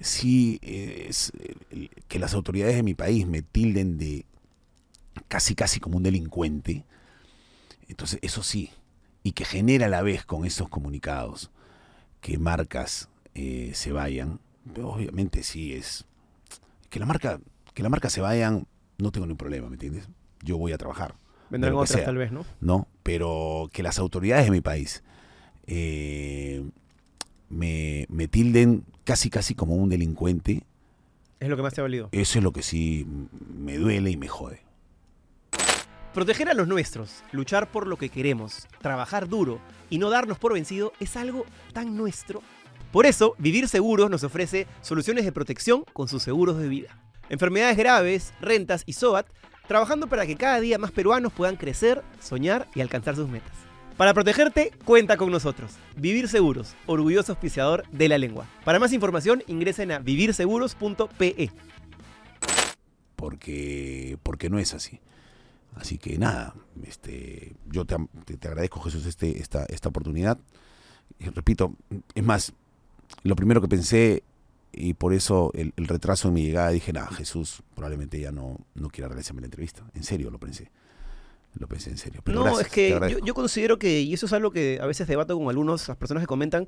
Speaker 4: sí es eh, que las autoridades de mi país me tilden de casi casi como un delincuente. Entonces, eso sí, y que genera a la vez con esos comunicados que marcas eh, se vayan, pero obviamente sí es que la marca que la marca se vayan no tengo ningún problema, ¿me entiendes? Yo voy a trabajar.
Speaker 1: Vendrán otras
Speaker 4: sea.
Speaker 1: tal vez, ¿no?
Speaker 4: ¿no? Pero que las autoridades de mi país eh, me, me tilden casi casi como un delincuente,
Speaker 1: Es lo que más te ha valido.
Speaker 4: eso es lo que sí me duele y me jode.
Speaker 1: Proteger a los nuestros, luchar por lo que queremos, trabajar duro y no darnos por vencido es algo tan nuestro. Por eso, Vivir Seguros nos ofrece soluciones de protección con sus seguros de vida. Enfermedades graves, rentas y SOAT, trabajando para que cada día más peruanos puedan crecer, soñar y alcanzar sus metas. Para protegerte, cuenta con nosotros. Vivir Seguros, orgulloso auspiciador de la lengua. Para más información, ingresen a vivirseguros.pe.
Speaker 4: porque, porque no es así. Así que nada, este, yo te, te- agradezco Jesús este, esta, esta oportunidad. Repito, es más, lo primero que pensé y por eso el, el retraso en mi llegada dije, nada, Jesús probablemente ya no, no quiera realizarme la entrevista. En serio lo pensé. Lo pensé en serio. Pero
Speaker 1: no,
Speaker 4: gracias,
Speaker 1: es que yo, considero que, y eso es algo que a veces debato con algunos, las personas que comentan,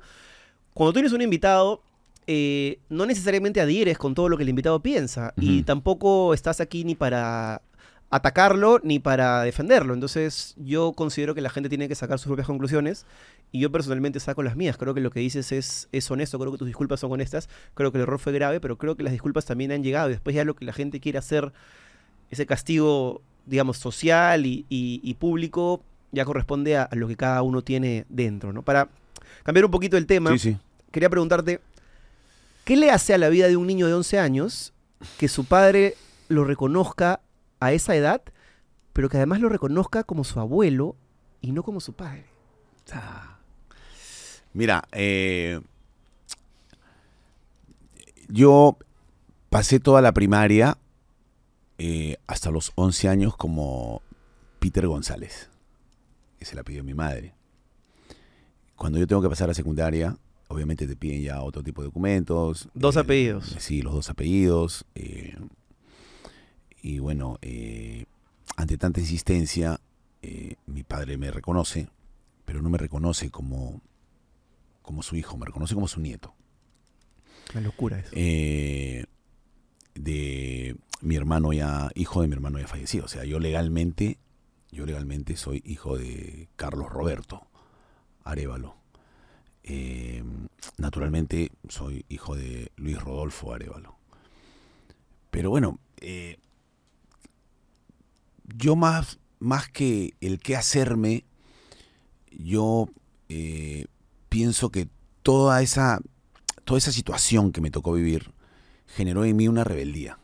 Speaker 1: cuando tú tienes un invitado, eh, no necesariamente adhieres con todo lo que el invitado piensa, y tampoco estás aquí ni para atacarlo ni para defenderlo. Entonces yo considero que la gente tiene que sacar sus propias conclusiones y yo personalmente saco las mías. Creo que lo que dices es, es honesto, creo que tus disculpas son honestas, creo que el error fue grave, pero creo que las disculpas también han llegado y después ya lo que la gente quiere hacer, ese castigo, digamos, social y, y- y público, ya corresponde a, a lo que cada uno tiene dentro. ¿no? Para cambiar un poquito el tema,
Speaker 4: Sí, sí.
Speaker 1: quería preguntarte, ¿qué le hace a la vida de un niño de 11 años que su padre lo reconozca a esa edad, pero que además lo reconozca como su abuelo y no como su padre?
Speaker 4: Mira, eh, yo pasé toda la primaria eh, hasta los 11 años como Peter González, que se la pidió mi madre. Cuando yo tengo que pasar a secundaria, obviamente te piden ya otro tipo de documentos.
Speaker 1: Dos
Speaker 4: eh,
Speaker 1: apellidos.
Speaker 4: Sí, los dos apellidos. eh, y bueno, eh, ante tanta insistencia, eh, mi padre me reconoce, pero no me reconoce como, como su hijo, me reconoce como su nieto.
Speaker 1: Una locura eso.
Speaker 4: Eh, de mi hermano ya, hijo de mi hermano ya fallecido. O sea, yo legalmente, yo legalmente soy hijo de Carlos Roberto Arevalo. Eh, naturalmente soy hijo de Luis Rodolfo Arevalo. Pero bueno, eh, yo más, más que el qué hacerme, yo eh, pienso que toda esa, toda esa situación que me tocó vivir generó en mí una rebeldía.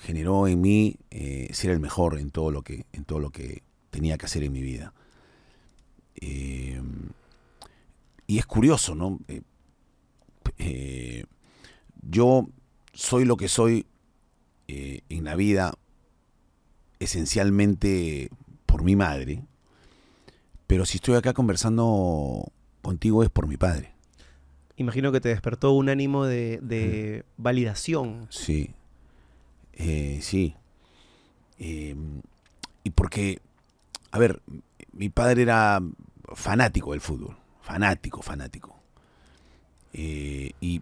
Speaker 4: Generó en mí eh, ser el mejor en todo lo que, en todo lo que tenía que hacer en mi vida. Eh, y es curioso, ¿no? Yo soy lo que soy en la vida esencialmente por mi madre, pero si estoy acá conversando contigo es por mi padre.
Speaker 1: Imagino que te despertó un ánimo de, de validación.
Speaker 4: Sí. Eh, sí. Eh, y porque, a ver, mi padre era fanático del fútbol. Fanático, fanático. Eh, y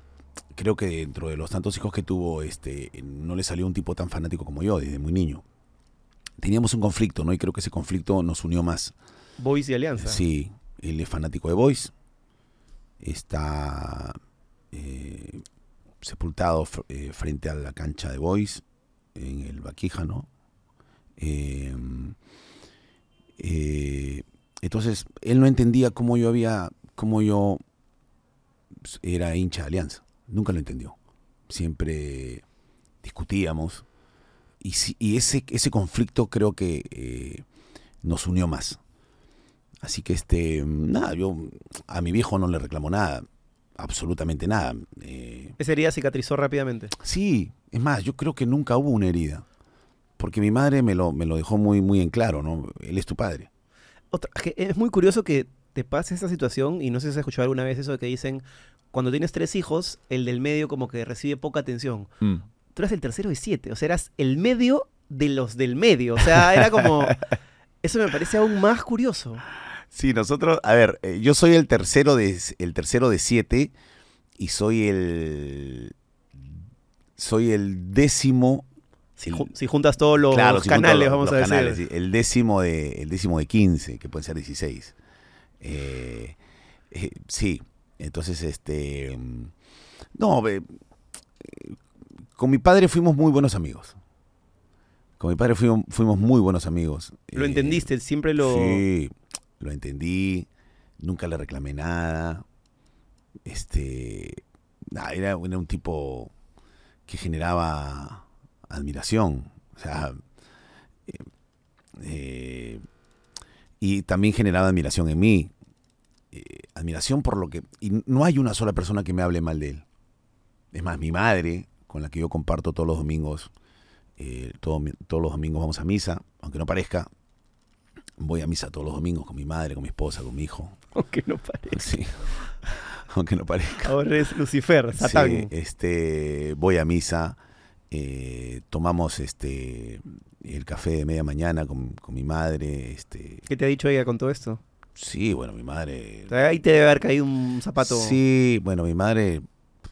Speaker 4: creo que dentro de los tantos hijos que tuvo, este, no le salió un tipo tan fanático como yo, desde muy niño. Teníamos un conflicto, ¿no? Y creo que ese conflicto nos unió más.
Speaker 1: Boys y Alianza.
Speaker 4: Sí, él es fanático de Boys. Está eh, sepultado eh, frente a la cancha de Boys en el Baquíjano. Eh, eh, entonces, él no entendía cómo yo había, cómo yo era hincha de Alianza. Nunca lo entendió. Siempre discutíamos. Y, si- y ese, ese conflicto creo que eh, nos unió más. Así que este, nada, yo a mi viejo no le reclamo nada, absolutamente nada. Eh,
Speaker 1: Esa herida cicatrizó rápidamente.
Speaker 4: sí, es más, yo creo que nunca hubo una herida, porque mi madre me lo, me lo dejó muy, muy en claro, ¿no? Él es tu padre.
Speaker 1: Otra- es muy curioso que te pase esta situación, y no sé si has escuchado alguna vez eso de que dicen, cuando tienes tres hijos, el del medio como que recibe poca atención. Tú eras el tercero de siete, o sea, eras el medio de los del medio. O sea, era como... Eso me parece aún más curioso.
Speaker 4: Sí, nosotros, a ver, eh, yo soy el tercero de el tercero de siete y soy el soy el décimo
Speaker 1: Si,
Speaker 4: el-
Speaker 1: si juntas todos los
Speaker 4: Claro,
Speaker 1: canales,
Speaker 4: los-
Speaker 1: vamos
Speaker 4: los
Speaker 1: a decir.
Speaker 4: canales. El décimo de, el décimo de 15, que pueden ser 16. Eh, eh, sí, entonces, este. mm, No, eh, con mi padre fuimos muy buenos amigos. Con mi padre fuimos, fuimos muy buenos amigos.
Speaker 1: Lo
Speaker 4: Eh,
Speaker 1: entendiste, siempre lo...
Speaker 4: Sí, lo entendí. Nunca le reclamé nada. Este. era, era un tipo que generaba admiración. O sea. eh, eh, y también generaba admiración en mí. Eh, admiración por lo que. Y no hay una sola persona que me hable mal de él. Es más, mi madre, con la que yo comparto todos los domingos. eh, todo todos los domingos vamos a misa, aunque no parezca, voy a misa todos los domingos con mi madre, con mi esposa, con mi hijo.
Speaker 1: Aunque no parezca.
Speaker 4: Sí. Aunque no parezca.
Speaker 1: Ahora es Lucifer, Satán.
Speaker 4: Sí, este, voy a misa, eh, tomamos este el café de media mañana con, con mi madre, este,
Speaker 1: ¿Qué te ha dicho ella con todo esto?
Speaker 4: sí, bueno, mi madre,
Speaker 1: Ahí te debe haber caído un zapato.
Speaker 4: sí, bueno, mi madre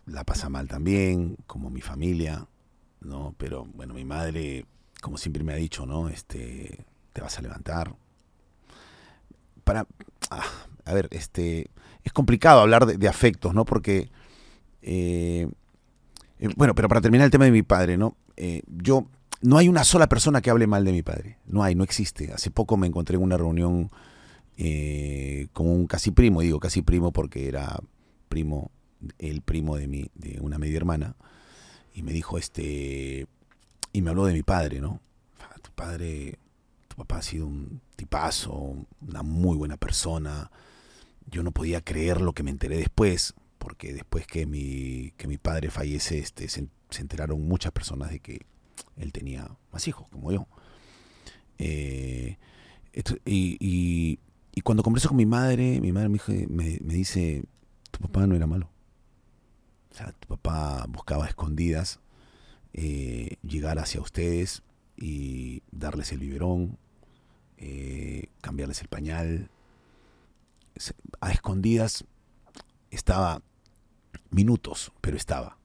Speaker 4: la pasa mal también, como mi familia, no, pero bueno, mi madre, como siempre me ha dicho, no, este, te vas a levantar. Para, ah, a ver, este, es complicado hablar de, afectos, ¿no? Porque, eh, eh, bueno, pero para terminar el tema de mi padre, ¿no? Eh, yo, no hay una sola persona que hable mal de mi padre. No hay, no existe. Hace poco me encontré en una reunión con un casi primo, digo casi primo porque era primo, el primo de, mi, de una media hermana. y me dijo, este, y me habló de mi padre, ¿no? Ah, Tu padre, tu papá ha sido un tipazo, una muy buena persona. Yo no podía creer lo que me enteré después, porque después que mi, que mi padre fallece, este, se, enteraron muchas personas de que él tenía más hijos, como yo. Eh, y, y- cuando converso con mi madre, mi madre me, me- me dice, tu papá no era malo. O sea, tu papá buscaba a escondidas eh, llegar hacia ustedes y darles el biberón, eh, cambiarles el pañal. A escondidas estaba minutos, pero estaba.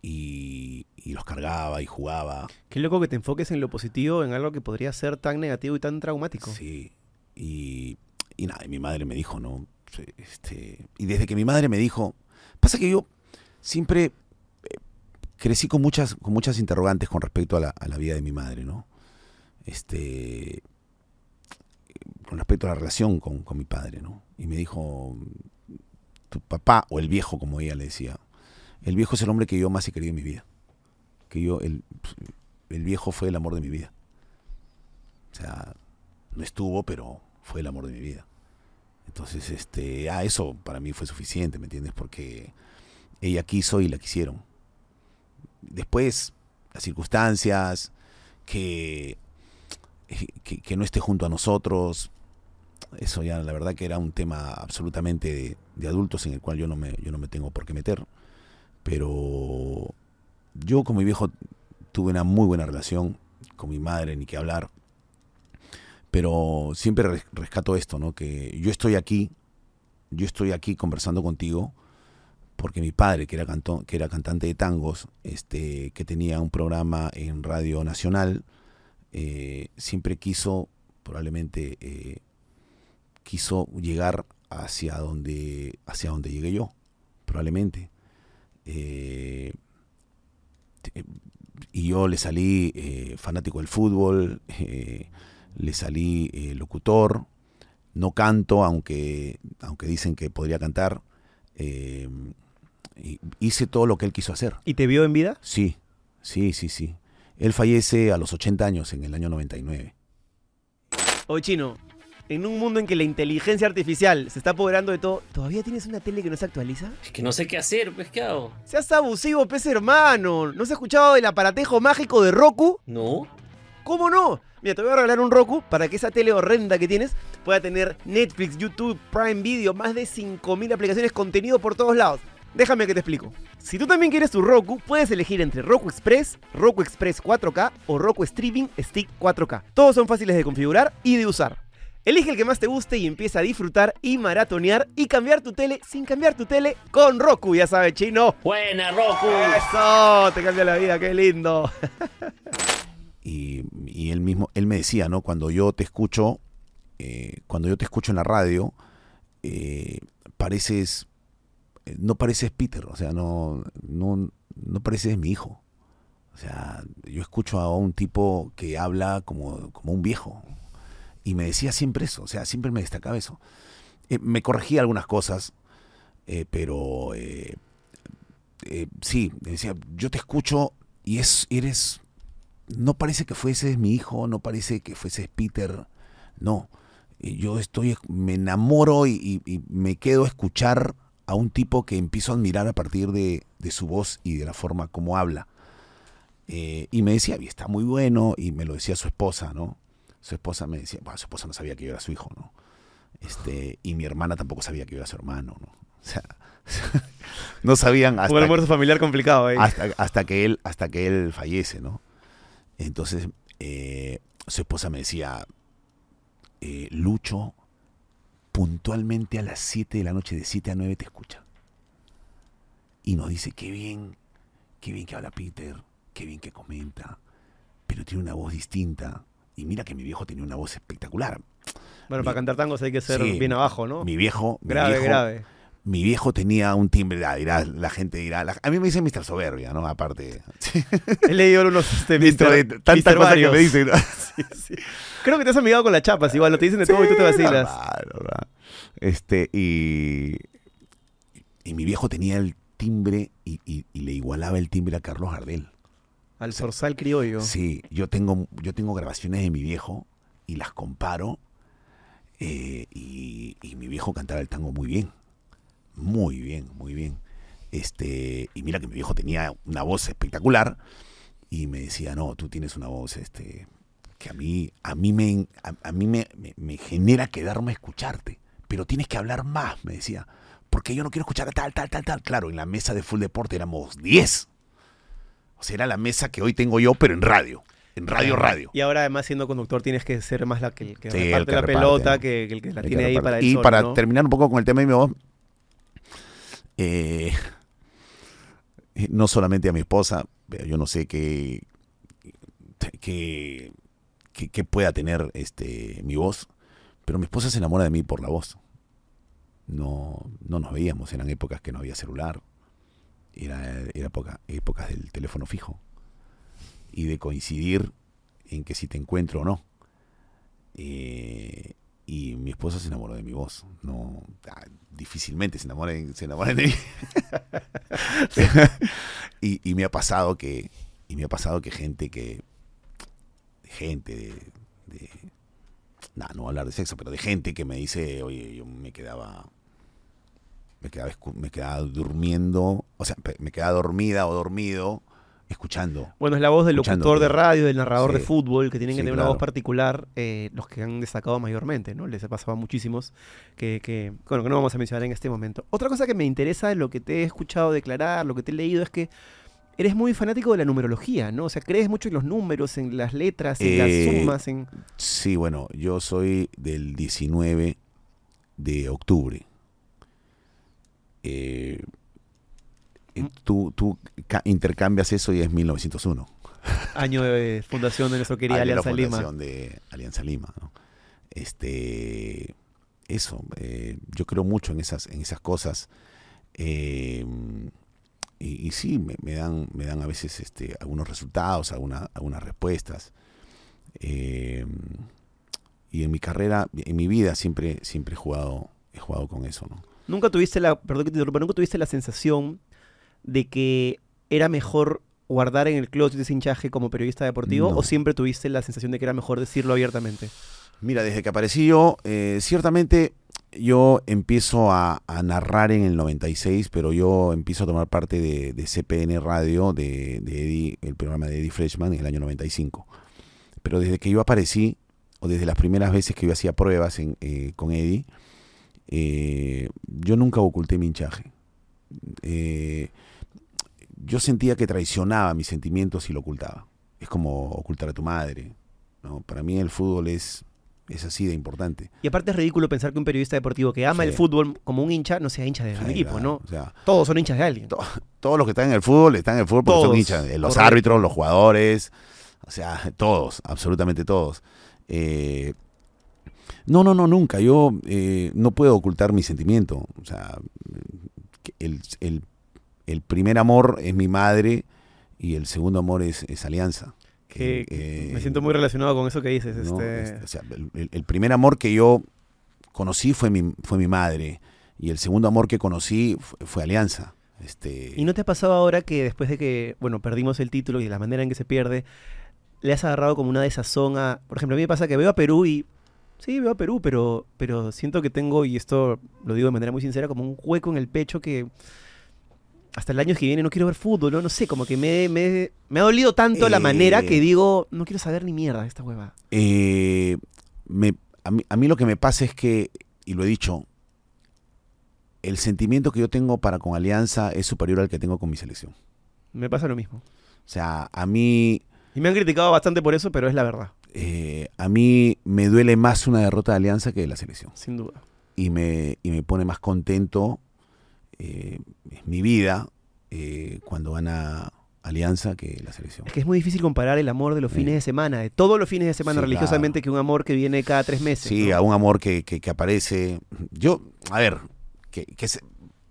Speaker 4: Y, y los cargaba y jugaba.
Speaker 1: Qué loco que te enfoques en lo positivo, en algo que podría ser tan negativo y tan traumático.
Speaker 4: Sí. Y, y nada, y mi madre me dijo, ¿no? Este, y desde que mi madre me dijo, pasa que yo siempre eh, crecí con muchas, con muchas interrogantes con respecto a la, vida de mi madre, ¿no? Este, con respecto a la relación con, con mi padre, ¿no? Y me dijo, tu papá, o el viejo, como ella le decía, el viejo es el hombre que yo más he querido en mi vida. Que yo, el, el viejo fue el amor de mi vida. O sea, no estuvo, pero fue el amor de mi vida. Entonces, este, ah, eso para mí fue suficiente, ¿me entiendes? Porque ella quiso y la quisieron. Después, las circunstancias, que, que, no esté junto a nosotros, eso ya la verdad que era un tema absolutamente de, de adultos en el cual yo no, me, yo no me tengo por qué meter. Pero yo con mi viejo tuve una muy buena relación, con mi madre ni que hablar pero siempre res- rescato esto, ¿no? Que yo estoy aquí, yo estoy aquí conversando contigo porque mi padre, que era, canto- que era cantante de tangos, este, que tenía un programa en Radio Nacional, eh, siempre quiso, probablemente, eh, quiso llegar hacia donde, hacia donde llegué yo, probablemente. Eh, y yo le salí fanático del fútbol, le salí locutor, no canto, aunque, aunque dicen que podría cantar. Hice todo lo que él quiso hacer.
Speaker 1: ¿Y te vio en vida?
Speaker 4: Sí, sí, sí, sí. Él fallece a los 80 años, en el año 99.
Speaker 1: Oye, Chino, en un mundo en que la inteligencia artificial se está apoderando de todo, ¿todavía tienes una tele que no se actualiza?
Speaker 3: Es que no sé qué hacer, pues, ¿qué hago?
Speaker 1: Seas abusivo, pez hermano. ¿No se ha escuchado del aparatejo mágico de Roku?
Speaker 3: No.
Speaker 1: ¿Cómo no? Mira, te voy a regalar un Roku para que esa tele horrenda que tienes pueda tener Netflix, YouTube, Prime Video, más de 5.000 aplicaciones, contenido por todos lados. Déjame que te explico. Si tú también quieres tu Roku, puedes elegir entre Roku Express, Roku Express 4K o Roku Streaming Stick 4K. Todos son fáciles de configurar y de usar. Elige el que más te guste y empieza a disfrutar y maratonear y cambiar tu tele sin cambiar tu tele con Roku, ya sabes, chino.
Speaker 3: Buena, Roku.
Speaker 1: Eso, te cambia la vida, qué lindo.
Speaker 4: y, y él mismo, él me decía, ¿no? Cuando yo te escucho, eh, cuando yo te escucho en la radio, eh, pareces, no pareces Peter, o sea, no, no, no pareces mi hijo. O sea, yo escucho a un tipo que habla como, como un viejo. Y me decía siempre eso, o sea, siempre me destacaba eso. Eh, me corregía algunas cosas, eh, pero eh, sí, decía, yo te escucho y es, eres, no parece que fueses mi hijo, no parece que fueses Peter, no. Yo estoy, me enamoro y- y me quedo a escuchar a un tipo que empiezo a admirar a partir de, de su voz y de la forma como habla. Eh, y me decía, y está muy bueno, y me lo decía su esposa, ¿no? Su esposa me decía, bueno, su esposa no sabía que yo era su hijo, ¿no? Este, y mi hermana tampoco sabía que yo era su hermano, ¿no? O sea, no sabían hasta
Speaker 1: Un almuerzo familiar complicado, eh.
Speaker 4: hasta, hasta que él hasta que él fallece no entonces eh, su esposa me decía eh, Lucho puntualmente a las 7 de la noche de 7 a 9 te escucha y nos dice qué bien qué bien que habla Peter qué bien que comenta pero tiene una voz distinta y mira que mi viejo tenía una voz espectacular
Speaker 1: Bueno,
Speaker 4: mi-
Speaker 1: para cantar tangos hay que ser
Speaker 4: Sí,
Speaker 1: bien abajo, ¿no?
Speaker 4: mi viejo mi
Speaker 1: grave,
Speaker 4: viejo-
Speaker 1: grave.
Speaker 4: mi viejo tenía un timbre, ah, dirá, la gente dirá, la- a mí me dicen Mr. Soberbia, ¿no? Aparte,
Speaker 1: He leído unos este,
Speaker 4: dentro de tantas cosas que me dicen. ¿no?
Speaker 1: Sí, sí. Creo que te has amigado con las chapas, igual, lo te dicen de todo y tú te vacilas.
Speaker 4: normal, normal. Este, y, y mi viejo tenía el timbre y, y- y le igualaba el timbre a Carlos Gardel.
Speaker 1: Al zorzal criollo.
Speaker 4: Sí, yo tengo, yo tengo grabaciones de mi viejo y las comparo eh, y, y mi viejo cantaba el tango muy bien, muy bien, muy bien. Este, y mira que mi viejo tenía una voz espectacular y me decía, no, tú tienes una voz este, que a mí, a mí, me, a, a mí me, me- me genera quedarme a escucharte, pero tienes que hablar más, me decía, porque yo no quiero escuchar a tal, tal, tal, tal. Claro, en la mesa de Full Deporte éramos 10. O sea, era la mesa que hoy tengo yo, pero en radio. En radio, radio.
Speaker 1: Y ahora además siendo conductor tienes que ser más la que, que
Speaker 4: Sí, el
Speaker 1: reparte
Speaker 4: que
Speaker 1: la
Speaker 4: reparte,
Speaker 1: pelota
Speaker 4: ¿no?
Speaker 1: que, que el que la
Speaker 4: El
Speaker 1: tiene ahí para el
Speaker 4: y
Speaker 1: sol,
Speaker 4: para
Speaker 1: ¿no?
Speaker 4: terminar un poco con el tema de mi voz, eh, no solamente a mi esposa, yo no sé qué, qué, qué pueda tener este, mi voz, pero mi esposa se enamora de mí por la voz. No, no nos veíamos, eran épocas que no había celular, era, era época- épocas del teléfono fijo y de coincidir en que si te encuentro o no. Eh, y mi esposa se enamoró de mi voz. No, ah, difícilmente se enamoren, se de mí. y, y me ha pasado que, y me ha pasado que gente que, gente de, de- nah, no voy a hablar de sexo, pero de gente que me dice, oye, yo me quedaba, me quedaba, me quedaba durmiendo, o sea, me quedaba dormida o dormido escuchando.
Speaker 1: Bueno, es la voz del locutor de radio, del narrador de fútbol, que tienen que
Speaker 4: Sí,
Speaker 1: tener una voz particular, eh, los que han destacado mayormente, ¿no? Les ha pasado a muchísimos, que, que, bueno, que no vamos a mencionar en este momento. Otra cosa que me interesa de lo que te he escuchado declarar, lo que te he leído, es que eres muy fanático de la numerología, ¿no? O sea, crees mucho en los números, en las letras, en
Speaker 4: Eh,
Speaker 1: las sumas, en...
Speaker 4: Sí, bueno, yo soy del 19 de octubre. Eh, eh,
Speaker 1: Mm.
Speaker 4: tú, tú ca- intercambias eso y es 1901.
Speaker 1: Año de fundación de nuestro querida
Speaker 4: la
Speaker 1: Alianza Lima.
Speaker 4: fundación de Alianza Lima. ¿no? Este, eso, eh, yo creo mucho en esas, en esas cosas. eh, y, y sí, me, me dan, me dan a veces este, algunos resultados, alguna- algunas respuestas. Eh, y en mi carrera, en mi vida siempre, siempre he jugado, he jugado con eso, ¿no?
Speaker 1: Nunca tuviste la, perdón que te interrumpa, nunca tuviste la sensación de que era mejor guardar en el closet ese hinchaje como periodista deportivo
Speaker 4: No.
Speaker 1: o siempre tuviste la sensación de que era mejor decirlo abiertamente?
Speaker 4: Mira, desde que aparecí yo, eh, ciertamente yo empiezo a, narrar en el 96, pero yo empiezo a tomar parte de, CPN Radio, de, de Eddie, el programa de Eddie Freshman en el año 95. Pero desde que yo aparecí, o desde las primeras veces que yo hacía pruebas eh, con Eddie, eh, yo nunca oculté mi hinchaje. Eh, yo sentía que traicionaba mis sentimientos y lo ocultaba. Es como ocultar a tu madre. ¿no? Para mí el fútbol es, es así de importante.
Speaker 1: Y aparte es ridículo pensar que un periodista deportivo que ama
Speaker 4: Sí.
Speaker 1: el fútbol como un hincha no sea hincha de un equipo,
Speaker 4: claro,
Speaker 1: ¿no?
Speaker 4: O sea,
Speaker 1: Todos son hinchas de alguien.
Speaker 4: to- todos los que están en el fútbol están en el fútbol porque
Speaker 1: Todos,
Speaker 4: son hinchas. Los
Speaker 1: correcto.
Speaker 4: árbitros, los jugadores, o sea, todos, absolutamente todos. Eh, no, no, no, nunca. Yo eh, no puedo ocultar mi sentimiento. O sea, el, el- el primer amor es mi madre y el segundo amor es, es Alianza.
Speaker 1: Que,
Speaker 4: Eh,
Speaker 1: me siento muy relacionado con eso que dices.
Speaker 4: ¿no?
Speaker 1: este...
Speaker 4: Este, o sea, el, el- el primer amor que yo conocí fue mi, fue mi madre y el segundo amor que conocí fue, fue Alianza. Este,
Speaker 1: ¿Y no te ha pasado ahora que después de que, bueno, perdimos el título y de la manera en que se pierde, le has agarrado como una desazón a... Por ejemplo, a mí me pasa que veo a Perú y... Sí, veo a Perú, pero, pero siento que tengo, y esto lo digo de manera muy sincera, como un hueco en el pecho que hasta el año que viene no quiero ver fútbol, ¿no? No sé, como que me, me, me ha dolido tanto la
Speaker 4: Eh.
Speaker 1: manera que digo, no quiero saber ni mierda de esta hueva.
Speaker 4: eh, me- a, mí, a mí lo que me pasa es que, y lo he dicho, el sentimiento que yo tengo para con Alianza es superior al que tengo con mi selección.
Speaker 1: Me pasa lo mismo.
Speaker 4: O sea, a mí,
Speaker 1: Y me han criticado bastante por eso, pero es la verdad,
Speaker 4: eh, a mí me duele más una derrota de Alianza que de la selección.
Speaker 1: sin duda.
Speaker 4: y me, y me pone más contento eh, mi vida eh, cuando gana Alianza que la selección.
Speaker 1: Es que es muy difícil comparar el amor de los
Speaker 4: Sí.
Speaker 1: fines de semana, de todos los fines de semana
Speaker 4: Sí,
Speaker 1: religiosamente, que un amor que viene cada tres meses.
Speaker 4: Sí,
Speaker 1: ¿no?
Speaker 4: a un amor que, que- que aparece. Yo, a ver, que, que se-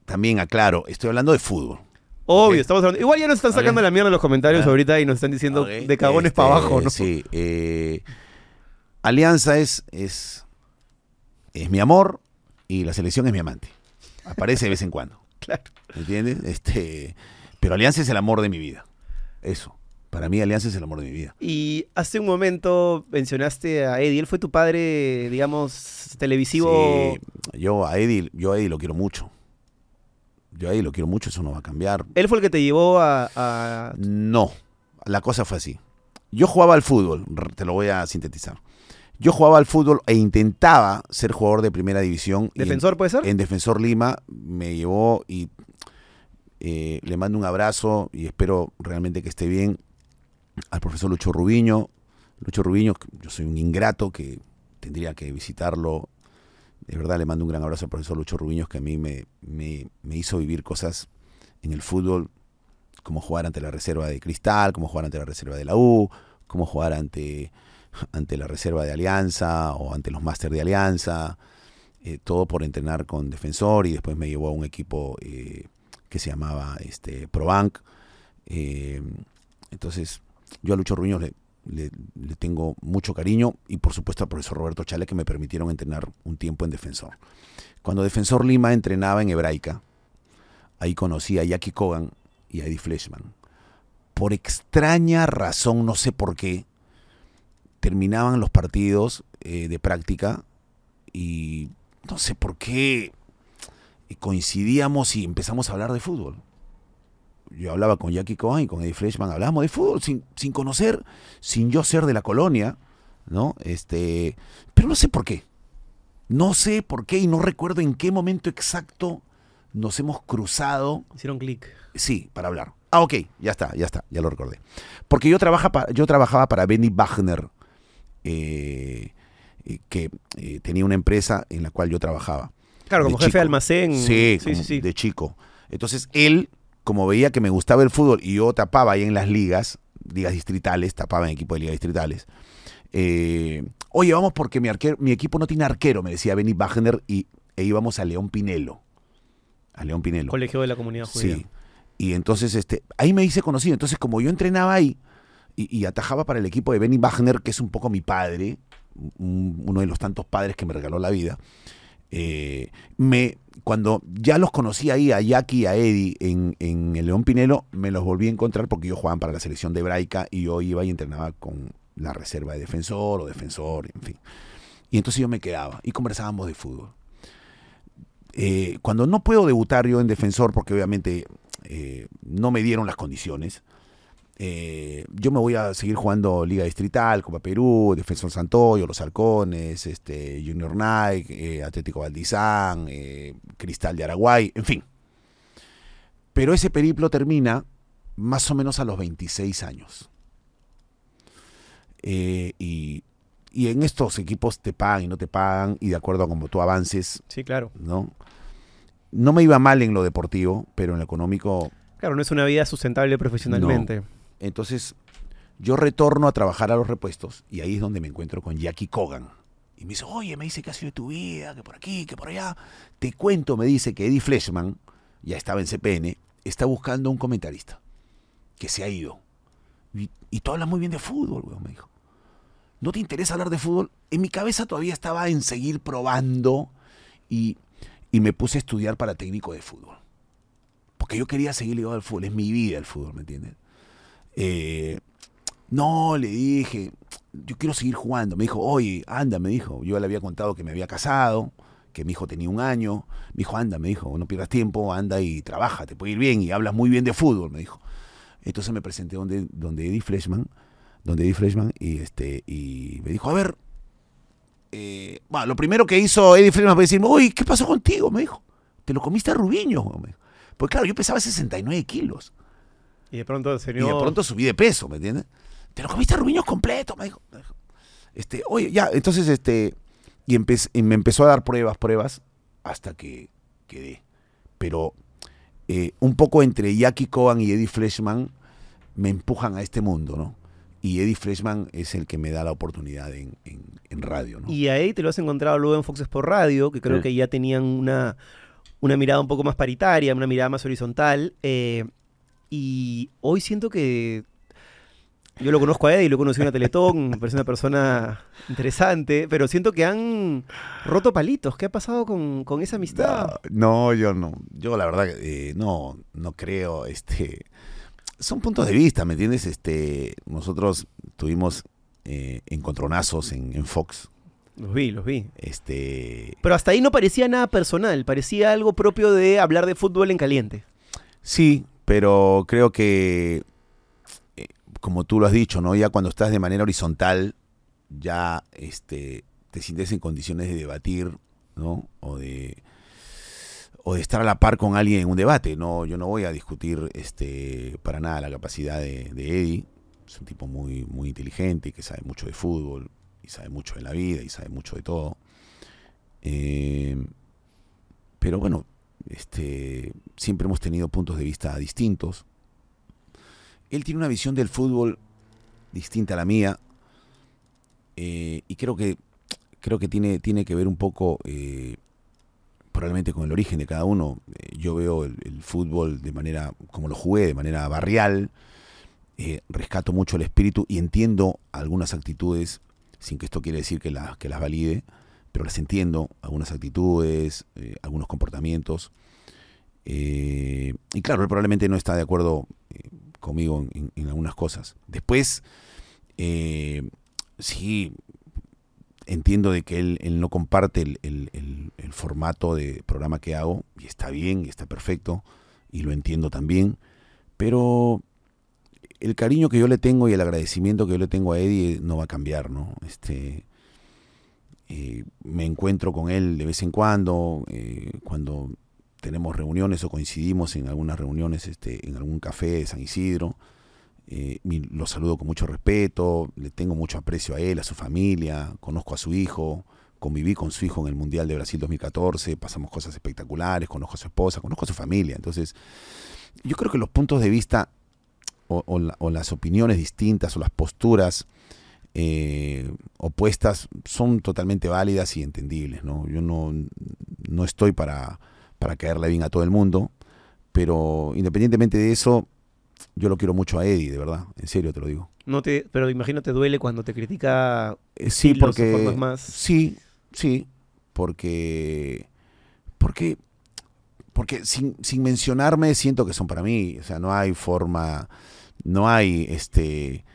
Speaker 4: también aclaro, estoy hablando de fútbol.
Speaker 1: Obvio, estamos hablando. Igual ya nos están sacando la mierda en los comentarios
Speaker 4: Ah.
Speaker 1: ahorita y nos están diciendo de cagones
Speaker 4: este,
Speaker 1: para abajo, ¿no?
Speaker 4: Sí, eh, Alianza es, es, es mi amor y la selección es mi amante. Aparece de vez en cuando.
Speaker 1: Claro.
Speaker 4: ¿Me entiendes? Este, pero Alianza es el amor de mi vida. Eso. Para mí Alianza es el amor de mi vida.
Speaker 1: Y hace un momento mencionaste a Eddie. Él fue tu padre, digamos, televisivo.
Speaker 4: Sí, yo a Eddie, yo a Eddie lo quiero mucho. Yo a Eddie lo quiero mucho, eso no va a cambiar.
Speaker 1: Él fue el que te llevó a. a-
Speaker 4: No, la cosa fue así. Yo jugaba al fútbol, te lo voy a sintetizar. Yo jugaba al fútbol e intentaba ser jugador de primera división. y en-
Speaker 1: ¿Defensor puede ser?
Speaker 4: En Defensor Lima me llevó y eh, le mando un abrazo y espero realmente que esté bien al profesor Lucho Rubiño. Lucho Rubiño, yo soy un ingrato que tendría que visitarlo. De verdad le mando un gran abrazo al profesor Lucho Rubiño, que a mí me, me- me hizo vivir cosas en el fútbol, como jugar ante la reserva de Cristal, como jugar ante la reserva de la U, como jugar ante, ante la reserva de Alianza o ante los máster de Alianza eh, todo por entrenar con defensor y después me llevó a un equipo eh, que se llamaba este, Probank. Eh, entonces, yo a Lucho le- le tengo mucho cariño y por supuesto al profesor Roberto Chale que me permitieron entrenar un tiempo en defensor. Cuando Defensor Lima entrenaba en Hebraica, ahí conocí a Jackie Cogan y a Eddie Fleshman. Por extraña razón, no sé por qué, terminaban los partidos eh, de práctica y no sé por qué coincidíamos y empezamos a hablar de fútbol. Yo hablaba con Jackie Cohen y con Eddie Freshman, hablábamos de fútbol sin, sin conocer, sin yo ser de la colonia, ¿no? Este, pero no sé por qué. No sé por qué y no recuerdo en qué momento exacto nos hemos cruzado
Speaker 1: Hicieron clic.
Speaker 4: Sí, para hablar. Ah, ok, ya está, ya está, ya lo recordé. Porque yo, trabaja pa- yo trabajaba para Benny Wagner, eh, eh, que eh, tenía una empresa en la cual yo trabajaba.
Speaker 1: Claro,
Speaker 4: De
Speaker 1: como jefe
Speaker 4: chico.
Speaker 1: de almacén.
Speaker 4: Sí,
Speaker 1: sí, sí.
Speaker 4: de chico. Entonces él, como veía que me gustaba el fútbol y yo tapaba ahí en las ligas, ligas distritales, tapaba en equipo de ligas distritales. eh, Oye, vamos porque mi, arquero, mi equipo no tiene arquero, me decía Benny Wagner, y, e íbamos a León Pinelo. A León Pinelo.
Speaker 1: Colegio de la comunidad judía.
Speaker 4: Sí. Y entonces, este, ahí me hice conocido. Entonces, como yo entrenaba ahí y, atajaba para el equipo de Benny Wagner, que es un poco mi padre, un- uno de los tantos padres que me regaló la vida, eh, me, cuando ya los conocí ahí, a Jackie y a Eddie en, en el León Pinelo, me los volví a encontrar porque ellos jugaban para la selección de Hebraica y yo iba y entrenaba con la reserva de defensor o defensor, en fin. Y entonces yo me quedaba y conversábamos de fútbol. Eh, cuando no puedo debutar yo en defensor, porque obviamente eh, no me dieron las condiciones, eh, yo me voy a seguir jugando Liga Distrital, Copa Perú, Defensor Santoyo, Los Halcones, este, Junior Nike, eh, Atlético Valdizán, eh, Cristal de Araguay, en fin. Pero ese periplo termina más o menos a los 26 años. Eh, y, y en estos equipos te pagan y no te pagan, y de acuerdo a cómo tú avances,
Speaker 1: Sí, claro.
Speaker 4: ¿no? No me iba mal en lo deportivo, pero en lo económico
Speaker 1: Claro, no es una vida sustentable profesionalmente.
Speaker 4: Entonces, yo retorno a trabajar a los repuestos y ahí es donde me encuentro con Jackie Cogan. Y me dice, oye, me dice que ha sido de tu vida, que por aquí, que por allá. Te cuento, me dice que Eddie Fleshman, ya estaba en CPN, está buscando un comentarista que se ha ido. Y, y tú hablas muy bien de fútbol, weón, me dijo. ¿No te interesa hablar de fútbol? En mi cabeza todavía estaba en seguir probando y, y me puse a estudiar para técnico de fútbol. Porque yo quería seguir ligado al fútbol, es mi vida el fútbol, ¿me entiendes? Eh, no, le dije, yo quiero seguir jugando. Me dijo, oye, anda, me dijo. Yo le había contado que me había casado, que mi hijo tenía un año. Me dijo, anda, me dijo, no pierdas tiempo, anda y trabaja, te puede ir bien y hablas muy bien de fútbol, me dijo. Entonces me presenté donde, donde Eddie Freshman, donde Eddie Freshman, y este, y me dijo, a ver, eh, bueno, lo primero que hizo Eddie Freshman fue decirme, oye, ¿qué pasó contigo? Me dijo, te lo comiste a Rubiño. Pues claro, yo pesaba 69 kilos.
Speaker 1: Y de pronto se
Speaker 4: Y de pronto subí de peso, ¿me entiendes? Te lo comiste a Rubiños completo, me dijo. Este, oye, ya, entonces, este, y, me empezó a dar pruebas, pruebas, hasta que quedé. Pero eh, un poco entre Jackie Cohen y Eddie Freshman me empujan a este mundo, ¿no? Y Eddie Freshman es el que me da la oportunidad en, en- en radio, ¿no?
Speaker 1: Y ahí te lo has encontrado luego en Fox Sports Radio, que creo
Speaker 4: Sí.
Speaker 1: que ya tenían una, una mirada un poco más paritaria, una mirada más horizontal. eh, y hoy siento que Yo lo conozco a Eddie, lo conocí en una Teletón, me parece una persona interesante, pero siento que han roto palitos. ¿Qué ha pasado con, con esa amistad?
Speaker 4: No, no, yo no. Yo la verdad eh, no, no creo. Este, son puntos de vista, ¿me entiendes? Este, nosotros tuvimos eh, encontronazos en, en Fox.
Speaker 1: Los vi, los vi.
Speaker 4: Este,
Speaker 1: Pero hasta ahí no parecía nada personal, parecía algo propio de hablar de fútbol en caliente.
Speaker 4: Sí, pero creo que, eh, como tú lo has dicho, ¿no? Ya cuando estás de manera horizontal, ya este, te sientes en condiciones de debatir, ¿no? O de, o de estar a la par con alguien en un debate. No, yo no voy a discutir este, para nada la capacidad de, Eddie. Es un tipo muy, muy inteligente que sabe mucho de fútbol, y sabe mucho de la vida, y sabe mucho de todo. Eh, pero bueno, este, siempre hemos tenido puntos de vista distintos. Él tiene una visión del fútbol distinta a la mía. eh, y creo que creo que tiene, tiene que ver un poco eh, probablemente con el origen de cada uno. Eh, yo veo el, fútbol de manera, como lo jugué, de manera barrial. rescato mucho el espíritu y entiendo algunas actitudes, sin que esto quiere decir que, que las valide, pero las entiendo, algunas actitudes, eh, algunos comportamientos. Eh, y claro, él probablemente no está de acuerdo eh, conmigo en, algunas cosas. Después, eh, sí, entiendo de que él, no comparte el formato de programa que hago, y está bien, y está perfecto, y lo entiendo también, pero el cariño que yo le tengo y el agradecimiento que yo le tengo a Eddie no va a cambiar, ¿no? Este, eh, me encuentro con él de vez en cuando, eh, cuando tenemos reuniones o coincidimos en algunas reuniones este, en algún café de San Isidro. Eh, lo saludo con mucho respeto, le tengo mucho aprecio a él, a su familia, conozco a su hijo, conviví con su hijo en el Mundial de Brasil 2014, pasamos cosas espectaculares, conozco a su esposa, conozco a su familia. Entonces, yo creo que los puntos de vista o las opiniones distintas o las posturas eh, opuestas son totalmente válidas y entendibles. ¿no? Yo no, no estoy para, para caerle bien a todo el mundo, pero independientemente de eso, yo lo quiero mucho a Eddie, de verdad, en serio te lo digo.
Speaker 1: No te, pero imagino te duele cuando te critica.
Speaker 4: Eh, sí, porque
Speaker 1: formas más-
Speaker 4: sí, sí, porque porque porque sin, sin mencionarme siento que son para mí, o sea, no hay forma, no hay este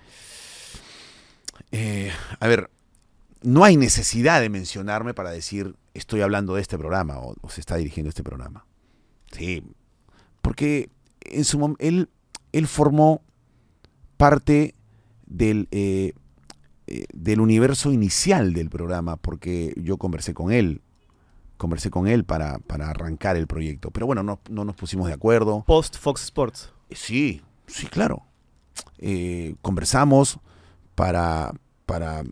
Speaker 4: eh, a ver, no hay necesidad de mencionarme para decir estoy hablando de este programa o, o se está dirigiendo este programa. Sí, porque en su él él formó parte del eh, eh, del universo inicial del programa, porque yo conversé con él, conversé con él para, para arrancar el proyecto. Pero bueno, no, no nos pusimos de acuerdo.
Speaker 1: Post Fox Sports.
Speaker 4: Sí, sí, claro. Eh, conversamos para, para,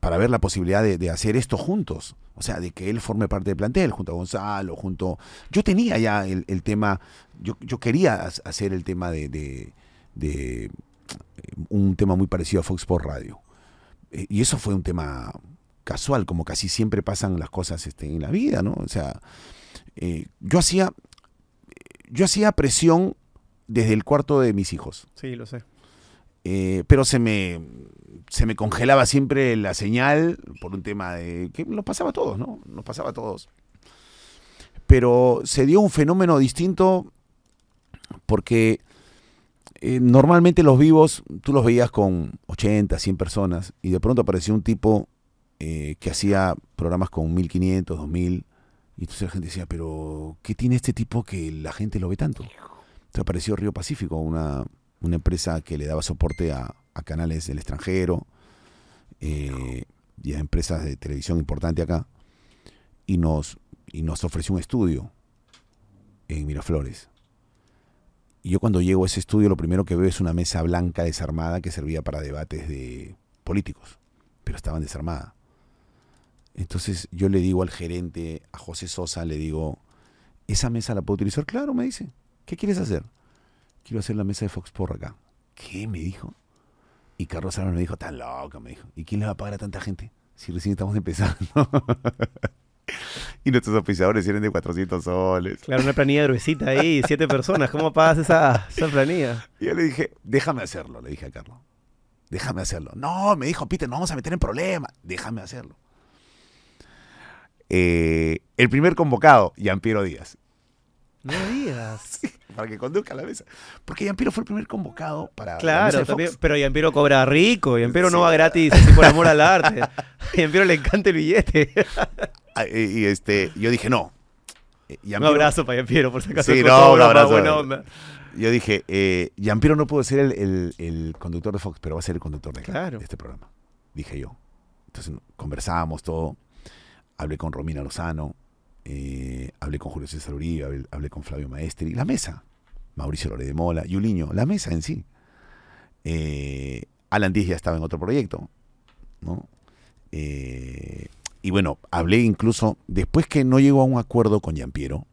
Speaker 4: para ver la posibilidad de, de hacer esto juntos. O sea, de que él forme parte del plantel, junto a Gonzalo, junto... Yo tenía ya el, el tema, yo, yo quería ha- hacer el tema de, de- de, eh, un tema muy parecido a Fox Sports Radio. Eh, y eso fue un tema casual, como casi siempre pasan las cosas este, en la vida, ¿no? O sea, eh, yo hacía yo hacía presión desde el cuarto de mis hijos,
Speaker 1: Sí, lo sé.
Speaker 4: eh, pero se me se me congelaba siempre la señal por un tema de que nos pasaba a todos, ¿no? Nos pasaba a todos. Pero se dio un fenómeno distinto porque eh, normalmente los vivos tú los veías con 80, 100 personas y de pronto apareció un tipo eh, que hacía programas con 1500, 2000 y entonces la gente decía, pero ¿qué tiene este tipo que la gente lo ve tanto? Entonces apareció Río Pacífico, una, una empresa que le daba soporte a, a canales del extranjero eh, y a empresas de televisión importante acá y nos, y nos ofreció un estudio en Miraflores. Y yo cuando llego a ese estudio lo primero que veo es una mesa blanca desarmada que servía para debates de políticos, pero estaban desarmada. Entonces yo le digo al gerente, a José Sosa, le digo, ¿esa mesa la puedo utilizar? Claro, me dice. ¿Qué quieres hacer? Quiero hacer la mesa de Fox por acá. ¿Qué? Me dijo. Y Carlos Álvarez me dijo, tan loca, me dijo. ¿Y quién le va a pagar a tanta gente? Si recién estamos empezando. y nuestros oficiadores eran de 400 soles.
Speaker 1: Claro, una planilla gruesita ahí, siete personas. ¿Cómo pagas esa, esa planilla?
Speaker 4: Y yo le dije, déjame hacerlo, le dije a Carlos. déjame hacerlo. No, me dijo Peter, nos vamos a meter en problemas, déjame hacerlo. Eh, el primer convocado, Yampiero Díaz,
Speaker 1: No digas.
Speaker 4: Para que conduzca la mesa. Porque Yampiero fue el primer convocado para
Speaker 1: Claro, también, pero Yampiero cobra rico, Yampiero no va gratis así por amor al arte. A Yampiero le encanta el billete.
Speaker 4: Ah, Y, este, yo dije, no. Eh,
Speaker 1: Un abrazo para Yampiero, por si acaso.
Speaker 4: Sí, no, un abrazo.
Speaker 1: buena onda.
Speaker 4: Yo dije, eh, Yampiero no puede ser el, el- el conductor de Fox, pero va a ser el conductor de,
Speaker 1: Claro.
Speaker 4: de este programa. Dije yo. Entonces conversábamos todo. Hablé con Romina Lozano, eh, hablé con Julio César Uribe, hablé, hablé con Flavio Maestri. La mesa. Mauricio Lore de Mola, Yuliño, la mesa en sí. Eh, Alan Díaz ya estaba en otro proyecto. ¿no? Eh, y bueno, hablé incluso, después que no llegó a un acuerdo con Yampiero,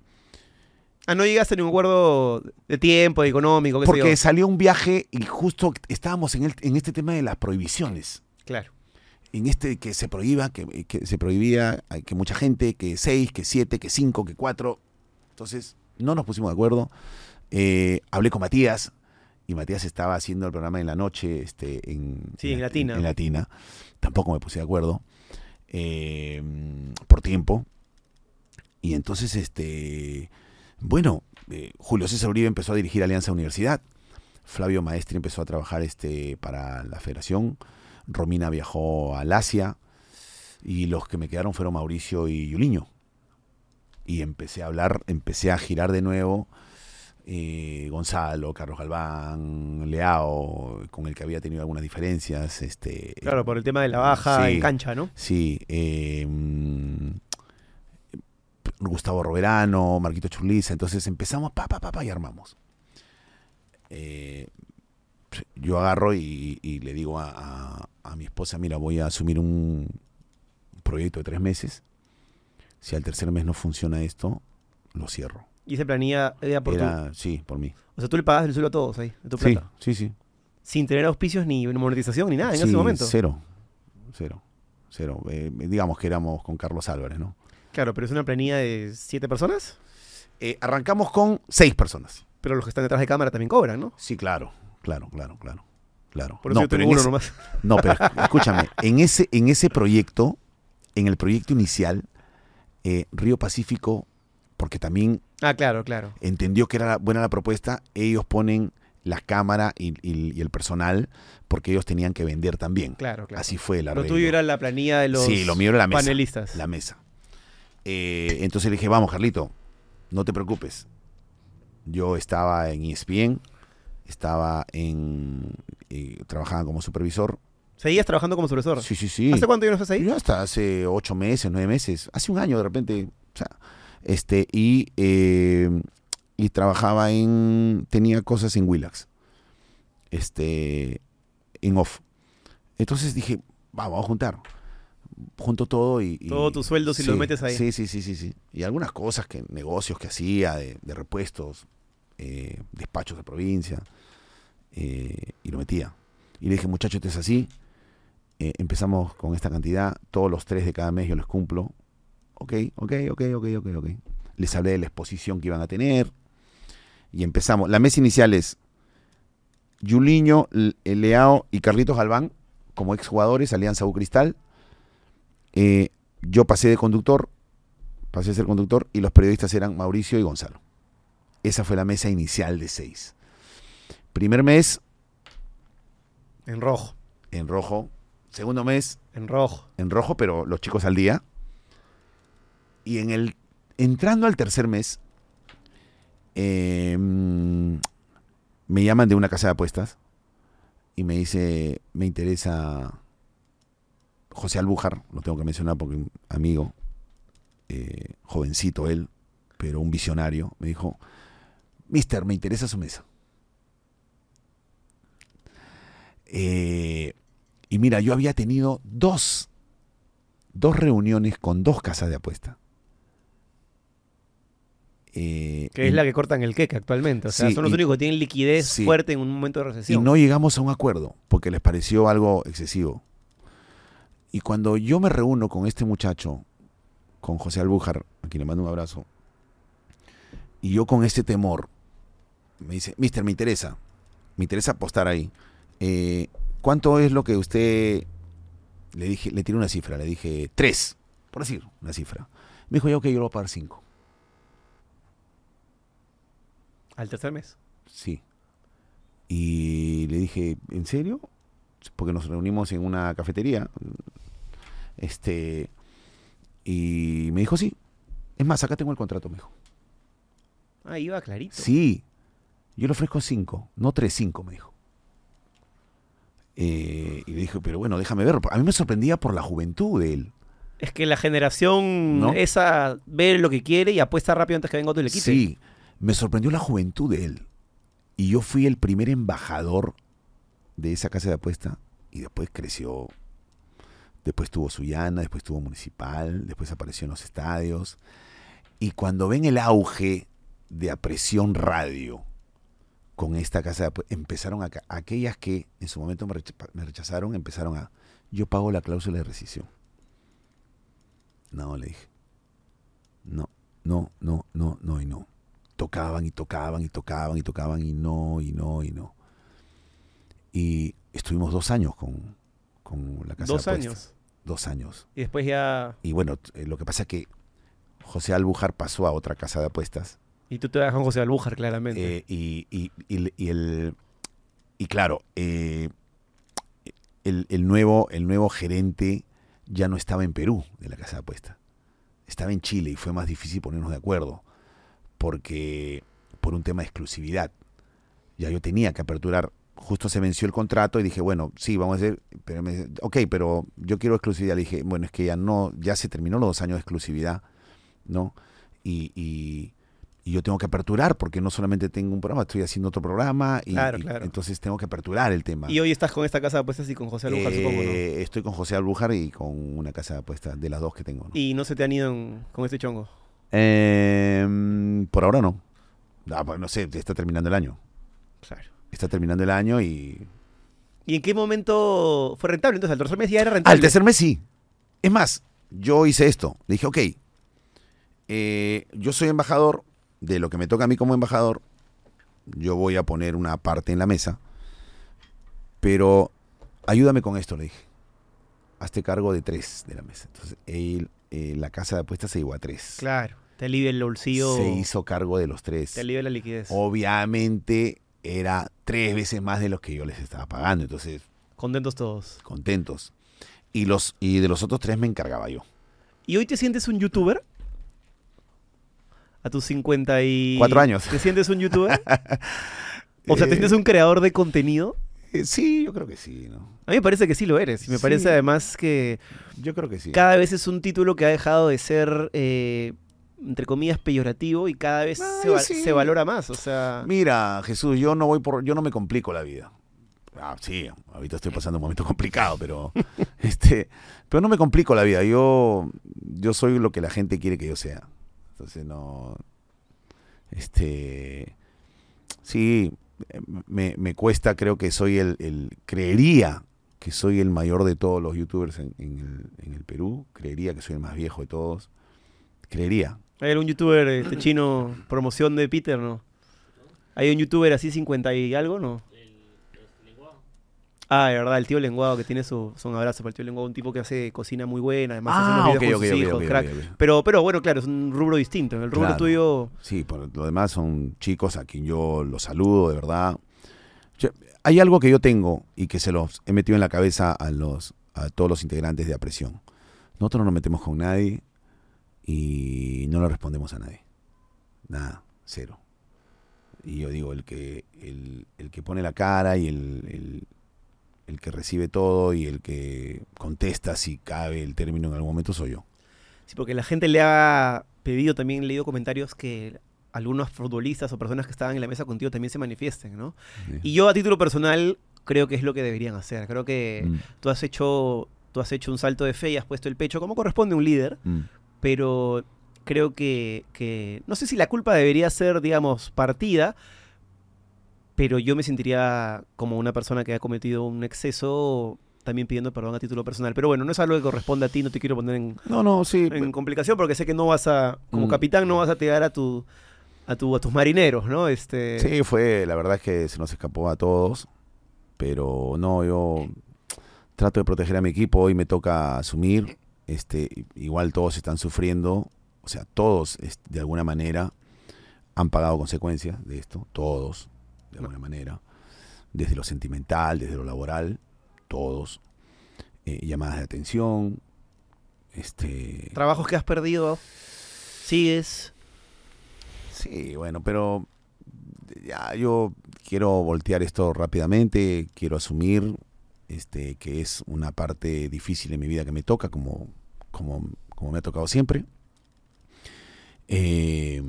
Speaker 1: Ah, no llegaste a ningún acuerdo de tiempo, económico, qué sé
Speaker 4: Porque
Speaker 1: yo.
Speaker 4: salió un viaje y justo estábamos en, el- en este tema de las prohibiciones.
Speaker 1: Claro.
Speaker 4: En este que se prohíba, que, que se prohibía que mucha gente, que seis, que siete, que cinco, que cuatro. Entonces, no nos pusimos de acuerdo. Eh, hablé con Matías y Matías estaba haciendo el programa en la noche este, en,
Speaker 1: Sí, en Latina.
Speaker 4: En, Latina. Tampoco me puse de acuerdo eh, por tiempo. Y entonces, este, bueno, eh, Julio César Uribe empezó a dirigir Alianza Universidad. Flavio Maestri empezó a trabajar este, para la federación. Romina viajó al Asia. Y los que me quedaron fueron Mauricio y Yuliño. Y empecé a hablar, empecé a girar de nuevo. Eh, Gonzalo, Carlos Galván, Leao, con el que había tenido algunas diferencias. Este,
Speaker 1: Claro, por el tema de la baja
Speaker 4: Sí.
Speaker 1: en cancha, ¿no?
Speaker 4: Sí, eh, mm, Gustavo Roberano, Marquito Churliza, entonces empezamos pa, pa, pa, pa, y armamos. Eh, yo agarro y, y le digo a, a- a mi esposa, mira, voy a asumir un proyecto de tres meses. Si al tercer mes no funciona esto, lo cierro.
Speaker 1: Y esa planilla era por tu...
Speaker 4: Era, sí, por mí.
Speaker 1: O sea, tú le pagas el suelo a todos ahí, de tu
Speaker 4: Sí,
Speaker 1: plata.
Speaker 4: sí, sí.
Speaker 1: Sin tener auspicios ni monetización ni nada en
Speaker 4: Sí,
Speaker 1: ese momento.
Speaker 4: Cero, cero, cero. Eh, digamos que éramos con Carlos Álvarez, ¿no?
Speaker 1: Claro, pero es una planilla de siete personas,
Speaker 4: Eh, arrancamos con seis personas.
Speaker 1: pero los que están detrás de cámara también cobran, ¿no?
Speaker 4: Sí, claro, claro, claro, claro. claro.
Speaker 1: Por eso yo
Speaker 4: pero
Speaker 1: tengo
Speaker 4: en
Speaker 1: uno
Speaker 4: ese-
Speaker 1: nomás.
Speaker 4: no, pero escúchame, en ese, en ese proyecto, en el proyecto inicial, eh, Río Pacífico, porque también
Speaker 1: Ah, claro, claro.
Speaker 4: entendió que era la- buena la propuesta, ellos ponen la cámara y, y- y el personal porque ellos tenían que vender también.
Speaker 1: Claro, claro.
Speaker 4: Así fue el
Speaker 1: Lo tuyo era la planilla de los
Speaker 4: Sí, lo mío era la mesa.
Speaker 1: panelistas.
Speaker 4: La mesa. Eh, entonces le dije, vamos, Carlito, no te preocupes. Yo estaba en ESPN, estaba en... eh, trabajaba como supervisor.
Speaker 1: ¿Seguías trabajando como profesor?
Speaker 4: Sí, sí, sí.
Speaker 1: ¿Hace cuánto ya no estás ahí?
Speaker 4: Yo hasta hace ocho meses, nueve meses, hace un año de repente, o sea, este, y, eh, y trabajaba en, tenía cosas en Willax, este, en off. Entonces dije, "Va, vamos a juntar. Junto todo y... y-
Speaker 1: Todo tu sueldo si lo metes ahí.
Speaker 4: Sí, sí, sí, sí, sí. Y algunas cosas, que negocios que hacía, de, de repuestos, eh, despachos de provincia, eh, y lo metía. Y le dije, muchachos, esto es así, eh, empezamos con esta cantidad, todos los tres de cada mes yo les cumplo. Ok, ok, ok, ok, ok, ok. Les hablé de la exposición que iban a tener. Y empezamos. La mesa inicial es eh, Leao y Carlitos Galván como exjugadores, Alianza U Cristal. Eh, yo pasé de conductor, pasé a ser conductor, y los periodistas eran Mauricio y Gonzalo. Esa fue la mesa inicial de seis. Primer mes
Speaker 1: En rojo,
Speaker 4: en rojo. Segundo mes
Speaker 1: en rojo.
Speaker 4: en rojo, pero los chicos al día. Y en el entrando al tercer mes, mm, me llaman de una casa de apuestas y me dice, me interesa José Albújar, lo tengo que mencionar porque un amigo, eh, jovencito él, pero un visionario, me dijo, Mister, me interesa su mesa. Eh, y mira, yo había tenido dos, dos reuniones con dos casas de apuesta. Eh,
Speaker 1: Que es
Speaker 4: y-
Speaker 1: la que cortan el queque actualmente. O sea,
Speaker 4: Sí,
Speaker 1: son los
Speaker 4: y-
Speaker 1: únicos que tienen liquidez
Speaker 4: sí.
Speaker 1: fuerte en un momento de
Speaker 4: y
Speaker 1: recesión.
Speaker 4: no llegamos a un acuerdo porque les pareció algo excesivo. Y cuando yo me reúno con este muchacho, con José Albújar, a quien le mando un abrazo, y yo con este temor, me dice, Mister, me interesa, me interesa apostar ahí. Eh, ¿cuánto es lo que usted le dije, le tiré una cifra, le dije tres, por decir una cifra. Me dijo, ya ok, yo lo voy a pagar cinco.
Speaker 1: Al tercer mes.
Speaker 4: Sí. Y le dije, ¿en serio? Porque nos reunimos en una cafetería. Este. Y me dijo, sí. Es más, acá tengo el contrato, me dijo.
Speaker 1: Ah, iba clarito.
Speaker 4: Sí. Yo le ofrezco cinco, no tres, cinco, me dijo. Eh, y le dije, pero bueno, déjame ver. A mí me sorprendía por la juventud de él.
Speaker 1: Es que la generación
Speaker 4: ¿No?
Speaker 1: esa ve lo que quiere y apuesta rápido antes que venga otro y le quite.
Speaker 4: Sí, me sorprendió la juventud de él. Y yo fui el primer embajador de esa casa de apuesta y después creció. Después tuvo Suyana, después tuvo Municipal, después apareció en los estadios. Y cuando ven el auge de Apresión Radio con esta casa empezaron a... Aquellas que en su momento me rechazaron, empezaron a... Yo pago la cláusula de rescisión. No, le dije. No, no, no, no, no y no. Tocaban y tocaban y tocaban y tocaban y no, y no, y no. Y estuvimos dos años con, con la casa
Speaker 1: Dos
Speaker 4: de apuestas.
Speaker 1: años.
Speaker 4: Dos años.
Speaker 1: Y después ya.
Speaker 4: Y bueno, eh, lo que pasa es que José Albujar pasó a otra casa de apuestas.
Speaker 1: Y tú te vas con José Albújar, claramente.
Speaker 4: eh, y, y- y- y el. Y claro, eh, el, el nuevo, el nuevo gerente ya no estaba en Perú de la casa de apuestas. Estaba en Chile y fue más difícil ponernos de acuerdo. Porque. por un tema de exclusividad. Ya yo tenía que aperturar. Justo se venció el contrato y dije, bueno, sí, vamos a hacer. Pero me dice, ok, pero yo quiero exclusividad. Le dije, bueno, es que ya no. Ya se terminó los dos años de exclusividad. ¿No? Y. y y yo tengo que aperturar porque no solamente tengo un programa, estoy haciendo otro programa y,
Speaker 1: Claro,
Speaker 4: y
Speaker 1: claro.
Speaker 4: entonces tengo que aperturar el tema.
Speaker 1: y hoy estás con esta casa de apuestas y con José Albújar, supongo, ¿no?
Speaker 4: Eh, Estoy con José Albujar y con una casa de apuestas de las dos que tengo. ¿no?
Speaker 1: Y no se te han ido en- con este chongo.
Speaker 4: Em, por ahora no. Ah, no sé, está terminando el año.
Speaker 1: Claro.
Speaker 4: Está terminando el año y...
Speaker 1: ¿Y en qué momento fue rentable? Entonces, al tercer mes ya era rentable.
Speaker 4: Al tercer mes sí. Es más, yo hice esto. Le dije, ok, eh, yo soy embajador, de lo que me toca a mí como embajador, yo voy a poner una parte en la mesa, pero ayúdame con esto, le dije. Hazte cargo de tres de la mesa. Entonces, él, eh, la casa de apuestas se llevó a tres.
Speaker 1: Claro. Te alivia el bolsillo.
Speaker 4: Se hizo cargo de los tres.
Speaker 1: Te alivia la liquidez.
Speaker 4: Obviamente era tres veces más de los que yo les estaba pagando, entonces
Speaker 1: Contentos todos.
Speaker 4: contentos. Y, los, y de los otros tres me encargaba yo.
Speaker 1: ¿Y hoy te sientes un youtuber? A tus 50 y...
Speaker 4: Cuatro años.
Speaker 1: ¿Te sientes un youtuber? o sea, ¿te
Speaker 4: Eh,
Speaker 1: sientes un creador de contenido?
Speaker 4: Eh, sí, yo creo que sí, ¿no?
Speaker 1: A mí me parece que sí lo eres. Y me
Speaker 4: Sí.
Speaker 1: parece además que
Speaker 4: Yo creo que sí.
Speaker 1: cada vez es un título que ha dejado de ser, eh, entre comillas, peyorativo y cada vez se,
Speaker 4: Ay,
Speaker 1: va-
Speaker 4: sí.
Speaker 1: se valora más. O sea,
Speaker 4: Mira, Jesús, yo no voy por, yo no me complico la vida. Ah, sí, ahorita estoy pasando un momento complicado, pero este, pero no me complico la vida. Yo, yo soy lo que la gente quiere que yo sea. Entonces no, este, sí, me, me cuesta. Creo que soy el, el- creería que soy el mayor de todos los youtubers en, en el, en el Perú. Creería que soy el más viejo de todos. Creería.
Speaker 1: Hay algún youtuber este, chino, promoción de Peter, ¿no? ¿Hay un youtuber así 50 y algo, no? Ah, de verdad, el tío Lenguado que tiene su, su un abrazo para el tío Lenguado, un tipo que hace cocina muy buena, además hace unos videos con sus hijos, crack. Pero, pero bueno, claro, es un rubro distinto. En el rubro
Speaker 4: Claro.
Speaker 1: tuyo,
Speaker 4: Sí, por lo demás son chicos a quien yo los saludo, de verdad. Yo- hay algo que yo tengo y que se los he metido en la cabeza a los a todos los integrantes de Apresión. Nosotros no nos metemos con nadie y no le respondemos a nadie. Nada, cero. Y yo digo, el que, el, el que pone la cara y el, el- el que recibe todo y el que contesta si cabe el término en algún momento soy yo.
Speaker 1: sí, porque la gente le ha pedido también, leído comentarios que algunos futbolistas o personas que estaban en la mesa contigo también se manifiesten, ¿no? Y yo a título personal creo que es lo que deberían hacer. Creo que
Speaker 4: Mm,
Speaker 1: tú has hecho tú has hecho un salto de fe y has puesto el pecho como corresponde a un líder,
Speaker 4: mm.
Speaker 1: Pero creo que, que no sé si la culpa debería ser, digamos, partida, pero yo me sentiría como una persona que ha cometido un exceso también pidiendo perdón a título personal. Pero bueno, no es algo que corresponde a ti, no te quiero poner en,
Speaker 4: No, no, sí.
Speaker 1: en complicación porque sé que no vas a, como
Speaker 4: Mm.
Speaker 1: capitán, no vas a tirar a tu a tu a tus marineros, ¿no? Este
Speaker 4: Sí, fue, la verdad es que se nos escapó a todos. pero no, yo trato de proteger a mi equipo, hoy me toca asumir, este, igual todos están sufriendo, o sea, todos de alguna manera han pagado consecuencias de esto, todos, de alguna manera, desde lo sentimental, desde lo laboral, todos, Eh, llamadas de atención, este...
Speaker 1: Trabajos que has perdido, sigues.
Speaker 4: Sí, bueno, pero ya yo quiero voltear esto rápidamente, quiero asumir este que es una parte difícil en mi vida que me toca, como, como, me ha tocado siempre. Eh,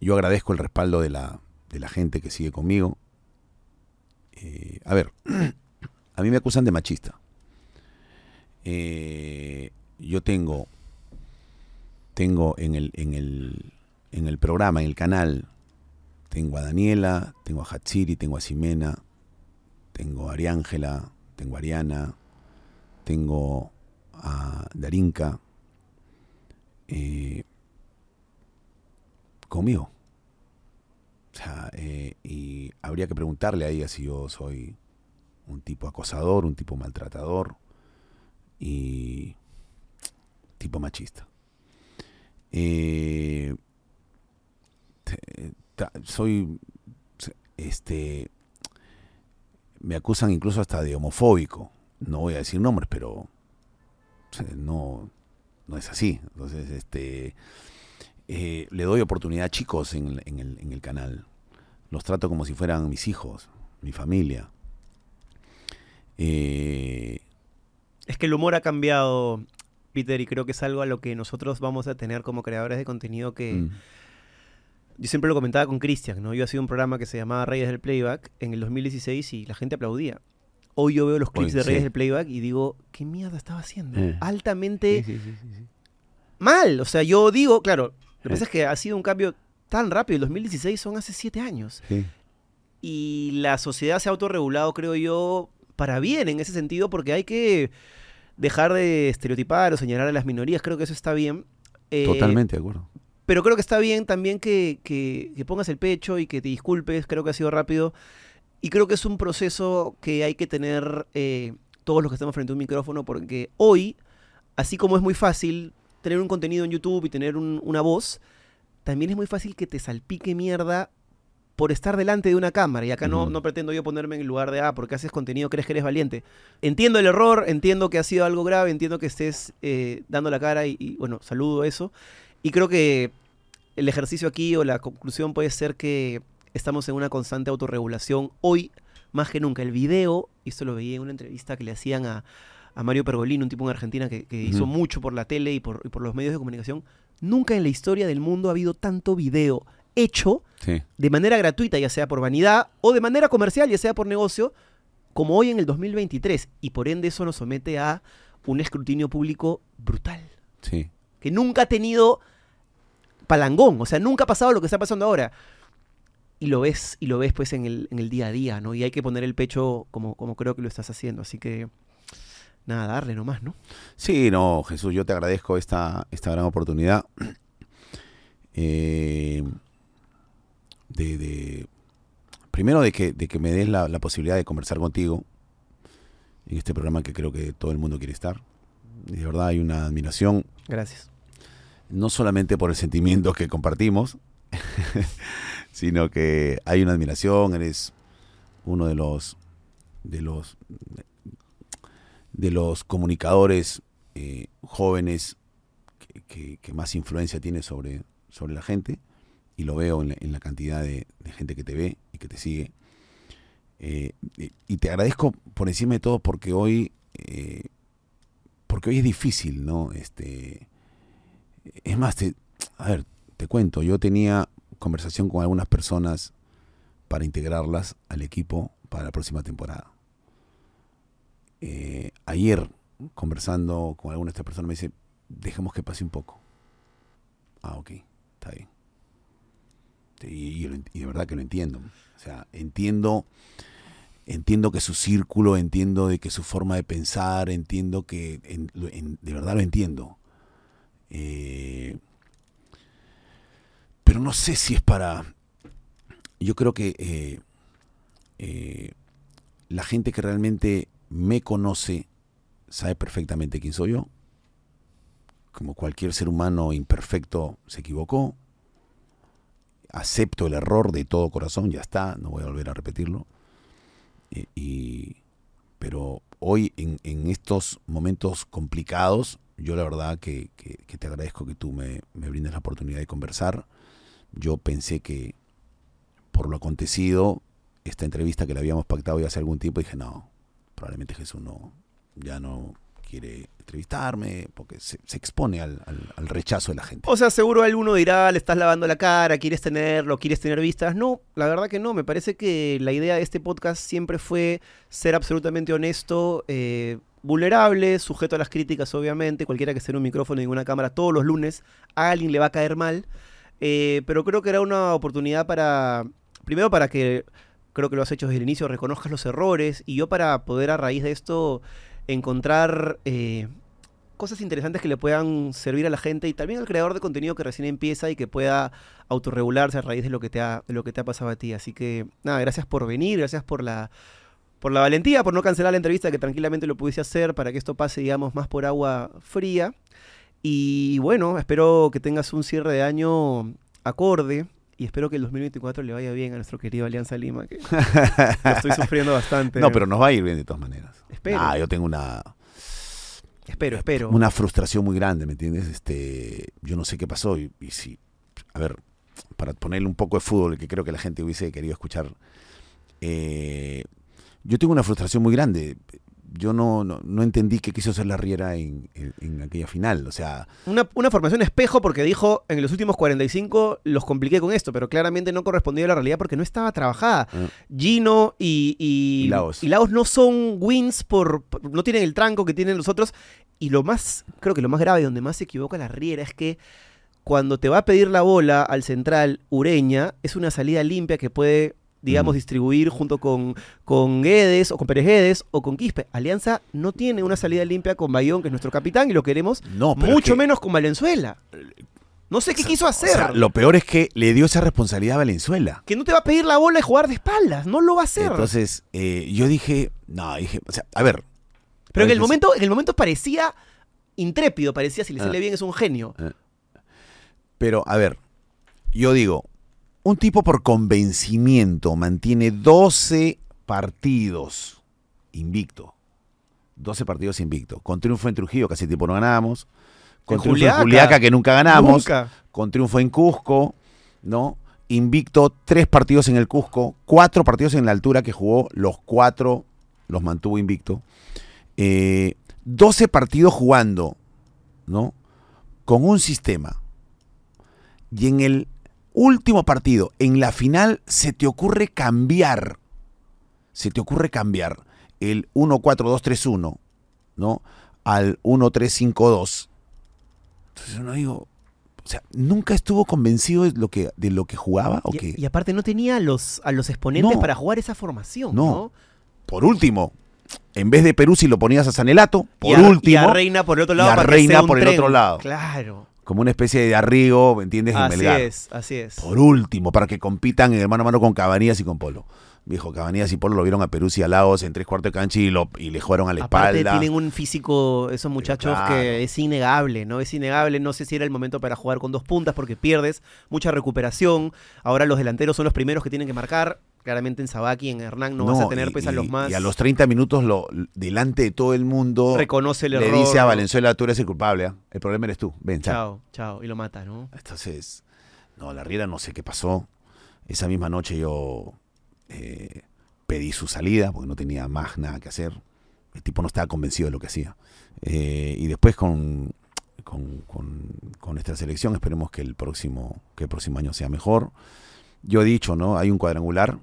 Speaker 4: yo agradezco el respaldo de la, de la gente que sigue conmigo. Eh, a ver, a mí me acusan de machista. Eh, yo tengo, tengo en el, en el, en el programa, en el canal, tengo a Daniela, tengo a Hatsiri, tengo a Ximena, tengo a Ariángela, tengo a Ariana, tengo a Darinka, eh, conmigo. O sea, eh, y habría que preguntarle a ella si yo soy un tipo acosador, un tipo maltratador y tipo machista. Eh, ta- soy este me acusan incluso hasta de homofóbico. No voy a decir nombres pero no no es así. Entonces este eh, le doy oportunidad a chicos en, el- en el, en el canal. Los trato como si fueran mis hijos mi familia. Eh,
Speaker 1: Es que el humor ha cambiado, Peter, y creo que es algo a lo que nosotros vamos a tener como creadores de contenido que...
Speaker 4: mm,
Speaker 1: Yo siempre lo comentaba con Cristian, ¿no? Yo hacía un programa que se llamaba Reyes del Playback en el 2016 y la gente aplaudía. Hoy yo veo los clips
Speaker 4: Hoy,
Speaker 1: de Reyes
Speaker 4: sí.
Speaker 1: del Playback y digo, ¿qué mierda estaba haciendo?
Speaker 4: Eh.
Speaker 1: Altamente
Speaker 4: sí, sí, sí, sí.
Speaker 1: mal. O sea, yo digo, claro, lo que
Speaker 4: Eh.
Speaker 1: pasa es que ha sido un cambio tan rápido. El 2016 son hace siete años.
Speaker 4: Sí.
Speaker 1: Y la sociedad se ha autorregulado, creo yo, para bien en ese sentido, porque hay que dejar de estereotipar o señalar a las minorías. Creo que eso está bien. Eh,
Speaker 4: totalmente de acuerdo
Speaker 1: pero creo que está bien también que, que- que pongas el pecho y que te disculpes. Creo que ha sido rápido. Y creo que es un proceso que hay que tener eh, todos los que estamos frente a un micrófono, porque hoy, así como es muy fácil tener un contenido en YouTube y tener un- una voz, también es muy fácil que te salpique mierda por estar delante de una cámara. Y acá no,
Speaker 4: Ujú.
Speaker 1: no pretendo yo ponerme en el lugar de, ah, porque haces contenido, crees que eres valiente. Entiendo el error, entiendo que ha sido algo grave, entiendo que estés eh, dando la cara y, y, bueno, saludo eso. Y creo que el ejercicio aquí o la conclusión puede ser que estamos en una constante autorregulación hoy más que nunca. El video, y esto lo veía en una entrevista que le hacían a, a Mario Pergolini, un tipo en Argentina que, que hizo mucho por la tele y por, y por los medios de comunicación. Nunca en la historia del mundo ha habido tanto video hecho
Speaker 4: sí
Speaker 1: de manera gratuita, ya sea por vanidad o de manera comercial, ya sea por negocio, como hoy en el 2023. Y por ende eso nos somete a un escrutinio público brutal
Speaker 4: sí
Speaker 1: que nunca ha tenido palangón, o sea, nunca ha pasado lo que está pasando ahora. Y lo ves, y lo ves pues en el, en el día a día, ¿no? Y hay que poner el pecho como, como creo que lo estás haciendo. Así que, nada, darle nomás, ¿no?
Speaker 4: Sí, no, Jesús, yo te agradezco esta, esta gran oportunidad eh, de, de- primero de que, de que me des la, la posibilidad de conversar contigo en este programa que creo que todo el mundo quiere estar. De verdad hay una admiración,
Speaker 1: Gracias.
Speaker 4: no solamente por el sentimiento que compartimos, sino que hay una admiración, eres uno de los de los de los comunicadores eh, jóvenes que, más influencia tiene sobre, sobre la gente y lo veo en la, en la cantidad de, gente que te ve y que te sigue. Eh, y, y te agradezco por encima de todo porque hoy eh, porque hoy es difícil, ¿no? Este es más, te, a ver, te cuento, yo tenía conversación con algunas personas para integrarlas al equipo para la próxima temporada. Eh, ayer, conversando con alguna de estas personas, me dice, dejemos que pase un poco. Ah, ok, está bien. Y, y de verdad que lo entiendo. O sea, entiendo, entiendo que su círculo, entiendo de que su forma de pensar, entiendo que, de verdad lo entiendo. Eh, pero no sé si es para... Yo creo que eh, eh, la gente que realmente me conoce sabe perfectamente quién soy yo. Como cualquier ser humano imperfecto se equivocó. Acepto el error de todo corazón, ya está, no voy a volver a repetirlo. Y, y- pero hoy, en, en estos momentos complicados, yo la verdad que, que- que te agradezco que tú me, me brindes la oportunidad de conversar. Yo pensé que por lo acontecido, esta entrevista que la habíamos pactado ya hace algún tiempo, dije, no, probablemente Jesús no, ya no quiere entrevistarme, porque se, expone al rechazo de la gente.
Speaker 1: O sea, seguro alguno dirá, le estás lavando la cara, quieres tenerlo, quieres tener vistas. No, la verdad que no. Me parece que la idea de este podcast siempre fue ser absolutamente honesto, eh, vulnerable, sujeto a las críticas, obviamente. Cualquiera que esté en un micrófono y en una cámara todos los lunes, a alguien le va a caer mal. Eh, pero creo que era una oportunidad para, primero para que, creo que lo has hecho desde el inicio, reconozcas los errores y yo para poder a raíz de esto encontrar eh, cosas interesantes que le puedan servir a la gente y también al creador de contenido que recién empieza y que pueda autorregularse a raíz de lo que te ha, de lo que te ha pasado a ti. Así que nada, gracias por venir, gracias por la por la valentía, por no cancelar la entrevista, que tranquilamente lo pudiese hacer para que esto pase, digamos, más por agua fría. Y bueno, espero que tengas un cierre de año acorde y espero que el 2024 le vaya bien a nuestro querido Alianza Lima, que lo estoy sufriendo bastante.
Speaker 4: No, pero nos va a ir bien de todas maneras.
Speaker 1: Espero.
Speaker 4: Ah, yo tengo una,
Speaker 1: Espero, espero.
Speaker 4: una frustración muy grande, ¿me entiendes? Este, yo no sé qué pasó y, y si, a ver, para ponerle un poco de fútbol que creo que la gente hubiese querido escuchar, eh, yo tengo una frustración muy grande. Yo no, no, no entendí qué quiso hacer la Riera en, en- en aquella final. O sea,
Speaker 1: Una, una formación espejo porque dijo en los últimos 45 los compliqué con esto, pero claramente no correspondía a la realidad porque no estaba trabajada.
Speaker 4: Ah.
Speaker 1: Gino y, y,
Speaker 4: Y Laos.
Speaker 1: y Laos no son wins por, por- no tienen el tranco que tienen los otros. Y lo más, creo que lo más grave, donde más se equivoca la Riera es que cuando te va a pedir la bola al central Ureña, es una salida limpia que puede, digamos, distribuir junto con, con Guedes o con Pérez Guedes o con Quispe. Alianza no tiene una salida limpia con Bayón, que es nuestro capitán, y lo queremos
Speaker 4: no,
Speaker 1: mucho
Speaker 4: que-
Speaker 1: menos con Valenzuela. No sé qué quiso
Speaker 4: o
Speaker 1: hacer.
Speaker 4: sea, lo peor es que le dio esa responsabilidad a Valenzuela.
Speaker 1: Que no te va a pedir la bola y jugar de espaldas. No lo va a hacer.
Speaker 4: Entonces, eh, yo dije, no, dije, o sea, a ver.
Speaker 1: Pero en el momento, en el momento parecía intrépido, parecía si le
Speaker 4: Ah.
Speaker 1: sale bien es un genio.
Speaker 4: Pero, a ver, yo digo, un tipo por convencimiento mantiene 12 partidos invicto. 12 partidos invicto. Con triunfo en Trujillo, casi tipo no ganamos. Con
Speaker 1: En
Speaker 4: triunfo
Speaker 1: Juliaca.
Speaker 4: en Juliaca, que nunca ganamos.
Speaker 1: Nunca.
Speaker 4: Con triunfo en Cusco, ¿no? Invicto, tres partidos en el Cusco, cuatro partidos en la altura que jugó, los cuatro los mantuvo invicto. Eh, 12 partidos jugando, ¿no? Con un sistema. Y en el último partido, en la final, se te ocurre cambiar. Se te ocurre cambiar el 1-4-2-3-1, ¿no? Al 1-3-5-2. Entonces uno digo, o sea, nunca estuvo convencido de lo que, de lo que jugaba o
Speaker 1: Y,
Speaker 4: qué?
Speaker 1: y aparte no tenía a los, a los exponentes
Speaker 4: No.
Speaker 1: para jugar esa formación.
Speaker 4: No.
Speaker 1: No.
Speaker 4: Por último, en vez de Perú, si lo ponías a Sanelato, por
Speaker 1: y a,
Speaker 4: último,
Speaker 1: y a Reina por el otro lado.
Speaker 4: y a
Speaker 1: para que
Speaker 4: Reina
Speaker 1: sea un
Speaker 4: por el
Speaker 1: tren.
Speaker 4: otro lado.
Speaker 1: Claro.
Speaker 4: Como una especie de Arrigo, ¿me entiendes? En
Speaker 1: Así
Speaker 4: Melgar.
Speaker 1: es, así es.
Speaker 4: Por último, para que compitan en el mano a mano con Cabanías y con Polo. Viejo, Cabanías y Polo lo vieron a Perú y a Lagos en tres cuartos de cancha y, lo, y le jugaron a la
Speaker 1: Aparte
Speaker 4: espalda.
Speaker 1: tienen un físico, esos muchachos,
Speaker 4: claro.
Speaker 1: que es innegable, ¿no? Es innegable, no sé si era el momento para jugar con dos puntas porque pierdes mucha recuperación. Ahora los delanteros son los primeros que tienen que marcar. Claramente en Sabaki, en Hernán no, vas a tener
Speaker 4: y-
Speaker 1: a
Speaker 4: y-
Speaker 1: los más.
Speaker 4: Y a los 30 minutos, lo, delante de todo el mundo,
Speaker 1: reconoce el
Speaker 4: le
Speaker 1: error.
Speaker 4: dice a. Valenzuela, tú eres el culpable. ¿ah? El problema eres tú. Ven, sal".
Speaker 1: Chao, chao. Y lo mata, ¿no?
Speaker 4: Entonces, no, la Riera no sé qué pasó. Esa misma noche yo eh, pedí su salida porque no tenía más nada que hacer. El tipo no estaba convencido de lo que hacía. Eh, y después con, con, con- con nuestra selección esperemos que el próximo que el próximo año sea mejor. Yo he dicho, ¿no? Hay un cuadrangular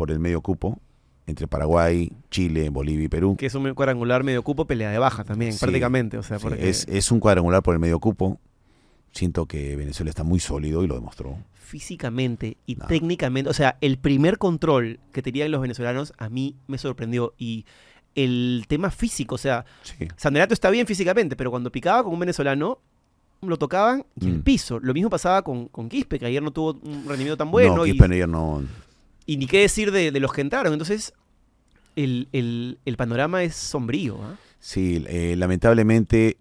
Speaker 4: por el medio cupo entre Paraguay, Chile, Bolivia y Perú.
Speaker 1: Que es un cuadrangular medio cupo, pelea de baja también,
Speaker 4: Sí,
Speaker 1: prácticamente. O sea,
Speaker 4: Sí,
Speaker 1: porque
Speaker 4: es, es un cuadrangular por el medio cupo. Siento que Venezuela está muy sólido y lo demostró.
Speaker 1: físicamente y técnicamente, o sea, el primer control que tenían los venezolanos a mí me sorprendió. Y el tema físico, o sea,
Speaker 4: Sí.
Speaker 1: Sanderato está bien físicamente, pero cuando picaba con un venezolano, lo tocaban y el
Speaker 4: Mm.
Speaker 1: piso. Lo mismo pasaba con, con Quispe, que ayer no tuvo un rendimiento tan bueno.
Speaker 4: no,
Speaker 1: y,
Speaker 4: Quispe ayer no.
Speaker 1: Y ni qué decir de, los que entraron. Entonces, el, el- el panorama es sombrío. ¿ah?
Speaker 4: Sí, eh, lamentablemente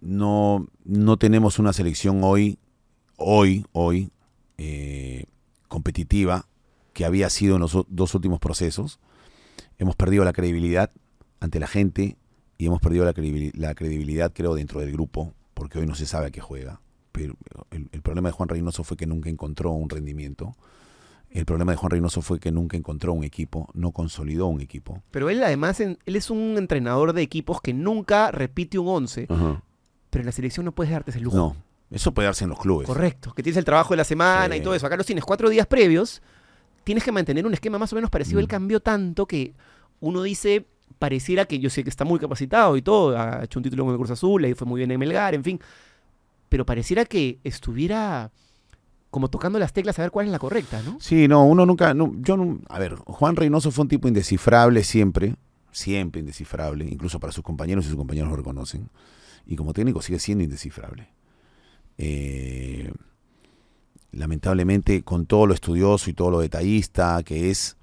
Speaker 4: no, no tenemos una selección hoy, hoy, hoy, eh, competitiva que había sido en los dos últimos procesos. Hemos perdido la credibilidad ante la gente y hemos perdido la, credibil- la credibilidad, creo, dentro del grupo, porque hoy no se sabe a qué juega. Pero el problema de Juan Reynoso fue que nunca encontró un rendimiento. El problema de Juan Reynoso fue que nunca encontró un equipo, no consolidó un equipo.
Speaker 1: Pero él además, en- él es un entrenador de equipos que nunca repite un 11,
Speaker 4: Ajá.
Speaker 1: pero en la selección no puedes darte ese lujo.
Speaker 4: No, eso puede darse en los clubes.
Speaker 1: Correcto, que tienes el trabajo de la semana
Speaker 4: Sí.
Speaker 1: y todo eso. Acá los tienes cuatro días previos, tienes que mantener un esquema más o menos parecido. Él
Speaker 4: Mm.
Speaker 1: cambió tanto que uno dice, pareciera que yo sé que está muy capacitado y todo, ha hecho un título con el Cruz Azul, ahí fue muy bien en Melgar, en fin. Pero pareciera que estuviera como tocando las teclas a ver cuál es la correcta, ¿no?
Speaker 4: Sí, no, uno nunca, no, yo a ver, Juan Reynoso fue un tipo indescifrable siempre, siempre indescifrable, incluso para sus compañeros y sus compañeros lo reconocen. Y como técnico sigue siendo indescifrable. Eh, lamentablemente, con todo lo estudioso y todo lo detallista que es,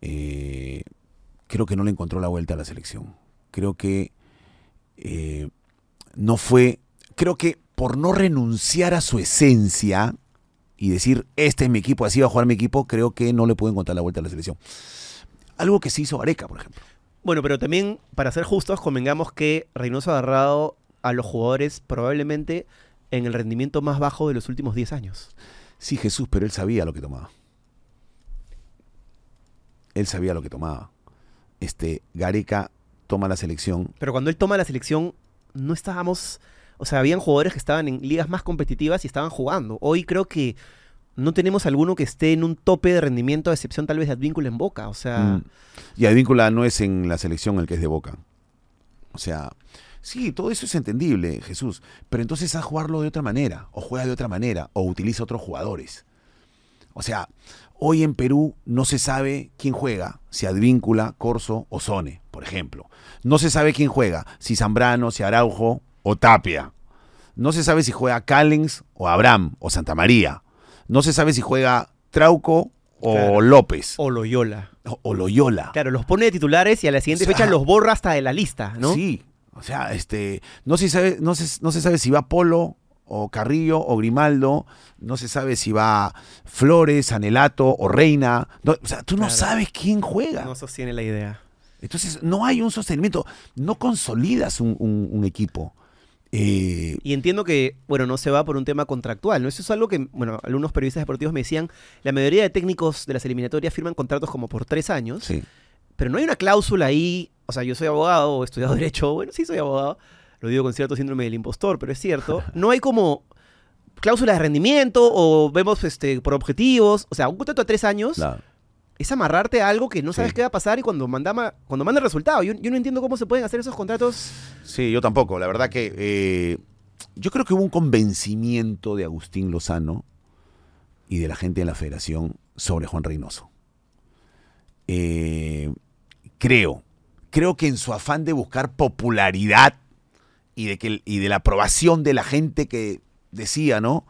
Speaker 4: eh, creo que no le encontró la vuelta a la selección. Creo que eh, no fue, creo que por no renunciar a su esencia, y decir, este es mi equipo, así va a jugar mi equipo, creo que no le puedo encontrar la vuelta a la selección. Algo que se hizo Areca, por ejemplo.
Speaker 1: Bueno, pero también, para ser justos, convengamos que Reynoso ha agarrado a los jugadores probablemente en el rendimiento más bajo de los últimos 10 años.
Speaker 4: Sí, Jesús, pero él sabía lo que tomaba. Él sabía lo que tomaba. Este, Gareca toma la selección.
Speaker 1: Pero cuando él toma la selección, no estábamos. O sea, habían jugadores que estaban en ligas más competitivas y estaban jugando. Hoy creo que no tenemos alguno que esté en un tope de rendimiento, a excepción tal vez de Advíncula en Boca. O sea,
Speaker 4: Mm. Y Advíncula no es en la selección el que es de Boca. O sea, sí, todo eso es entendible, Jesús. Pero entonces haz jugarlo de otra manera, o juega de otra manera, o utiliza otros jugadores. O sea, hoy en Perú no se sabe quién juega, si Advíncula, Corso o Sone, por ejemplo. No se sabe quién juega, si Zambrano, si Araujo o Tapia. No se sabe si juega Callens o Abraham o Santa María. No se sabe si juega Trauco o
Speaker 1: Claro.
Speaker 4: López
Speaker 1: o Loyola.
Speaker 4: o, o Loyola.
Speaker 1: Claro, los pone de titulares y a la siguiente
Speaker 4: O sea,
Speaker 1: fecha los borra hasta de la lista, ¿no?
Speaker 4: Sí, o sea, este, no se sabe, no se, no se sabe si va Polo o Carrillo o Grimaldo, no se sabe si va Flores, Anelato o Reina, no, o sea, tú no sabes quién juega.
Speaker 1: No sostiene la idea.
Speaker 4: Entonces, no hay un sostenimiento, no consolidas un, un- un equipo. Eh,
Speaker 1: Y entiendo que, bueno, no se va por un tema contractual, ¿no? Eso es algo que, bueno, algunos periodistas deportivos me decían, la mayoría de técnicos de las eliminatorias firman contratos como por tres años,
Speaker 4: sí.
Speaker 1: pero no hay una cláusula ahí, o sea, yo soy abogado o he estudiado derecho, bueno, sí soy abogado, lo digo con cierto síndrome del impostor, pero es cierto, no hay como cláusula de rendimiento o vemos este por objetivos, o sea, un contrato a tres años
Speaker 4: la-
Speaker 1: es amarrarte a algo que no sabes
Speaker 4: Sí.
Speaker 1: qué va a pasar y cuando manda, ma- cuando manda el resultado, yo, yo no entiendo cómo se pueden hacer esos contratos.
Speaker 4: Sí, yo tampoco. La verdad que eh, yo creo que hubo un convencimiento de Agustín Lozano y de la gente de la federación sobre Juan Reynoso. Eh, creo, creo que en su afán de buscar popularidad y de, que, y de la aprobación de la gente que decía, ¿no?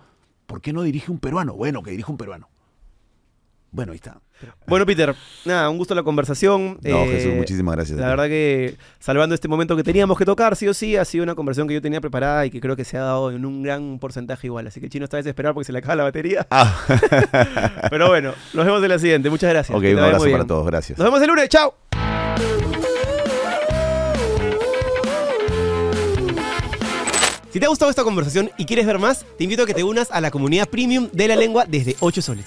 Speaker 4: ¿Por qué no dirige un peruano? Bueno, que dirige un peruano. Bueno, ahí está.
Speaker 1: Bueno, Peter, nada, un gusto la conversación.
Speaker 4: No,
Speaker 1: Eh,
Speaker 4: Jesús, muchísimas gracias.
Speaker 1: La verdad que, salvando este momento que teníamos que tocar, sí o sí, ha sido una conversación que yo tenía preparada y que creo que se ha dado en un gran porcentaje igual. Así que el chino está desesperado porque se le acaba la batería.
Speaker 4: Ah.
Speaker 1: Pero bueno, nos vemos en la siguiente. Muchas gracias.
Speaker 4: ok, un abrazo para todos. Gracias.
Speaker 1: Nos vemos el lunes. ¡Chao! Si te ha gustado esta conversación y quieres ver más, te invito a que te unas a la comunidad premium de la lengua desde 8 soles.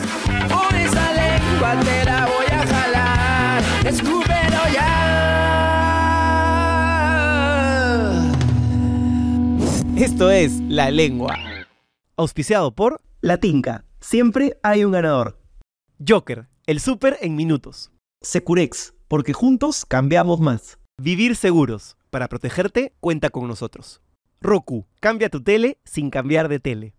Speaker 7: Por esa lengua te la voy a jalar. Escúpelo ya.
Speaker 1: Esto es La Lengua. Auspiciado por
Speaker 5: La Tinca. Siempre hay un ganador.
Speaker 1: Joker, el súper en minutos.
Speaker 5: Securex. porque juntos cambiamos más.
Speaker 1: Vivir seguros. Para protegerte, cuenta con nosotros. Roku, cambia tu tele sin cambiar de tele.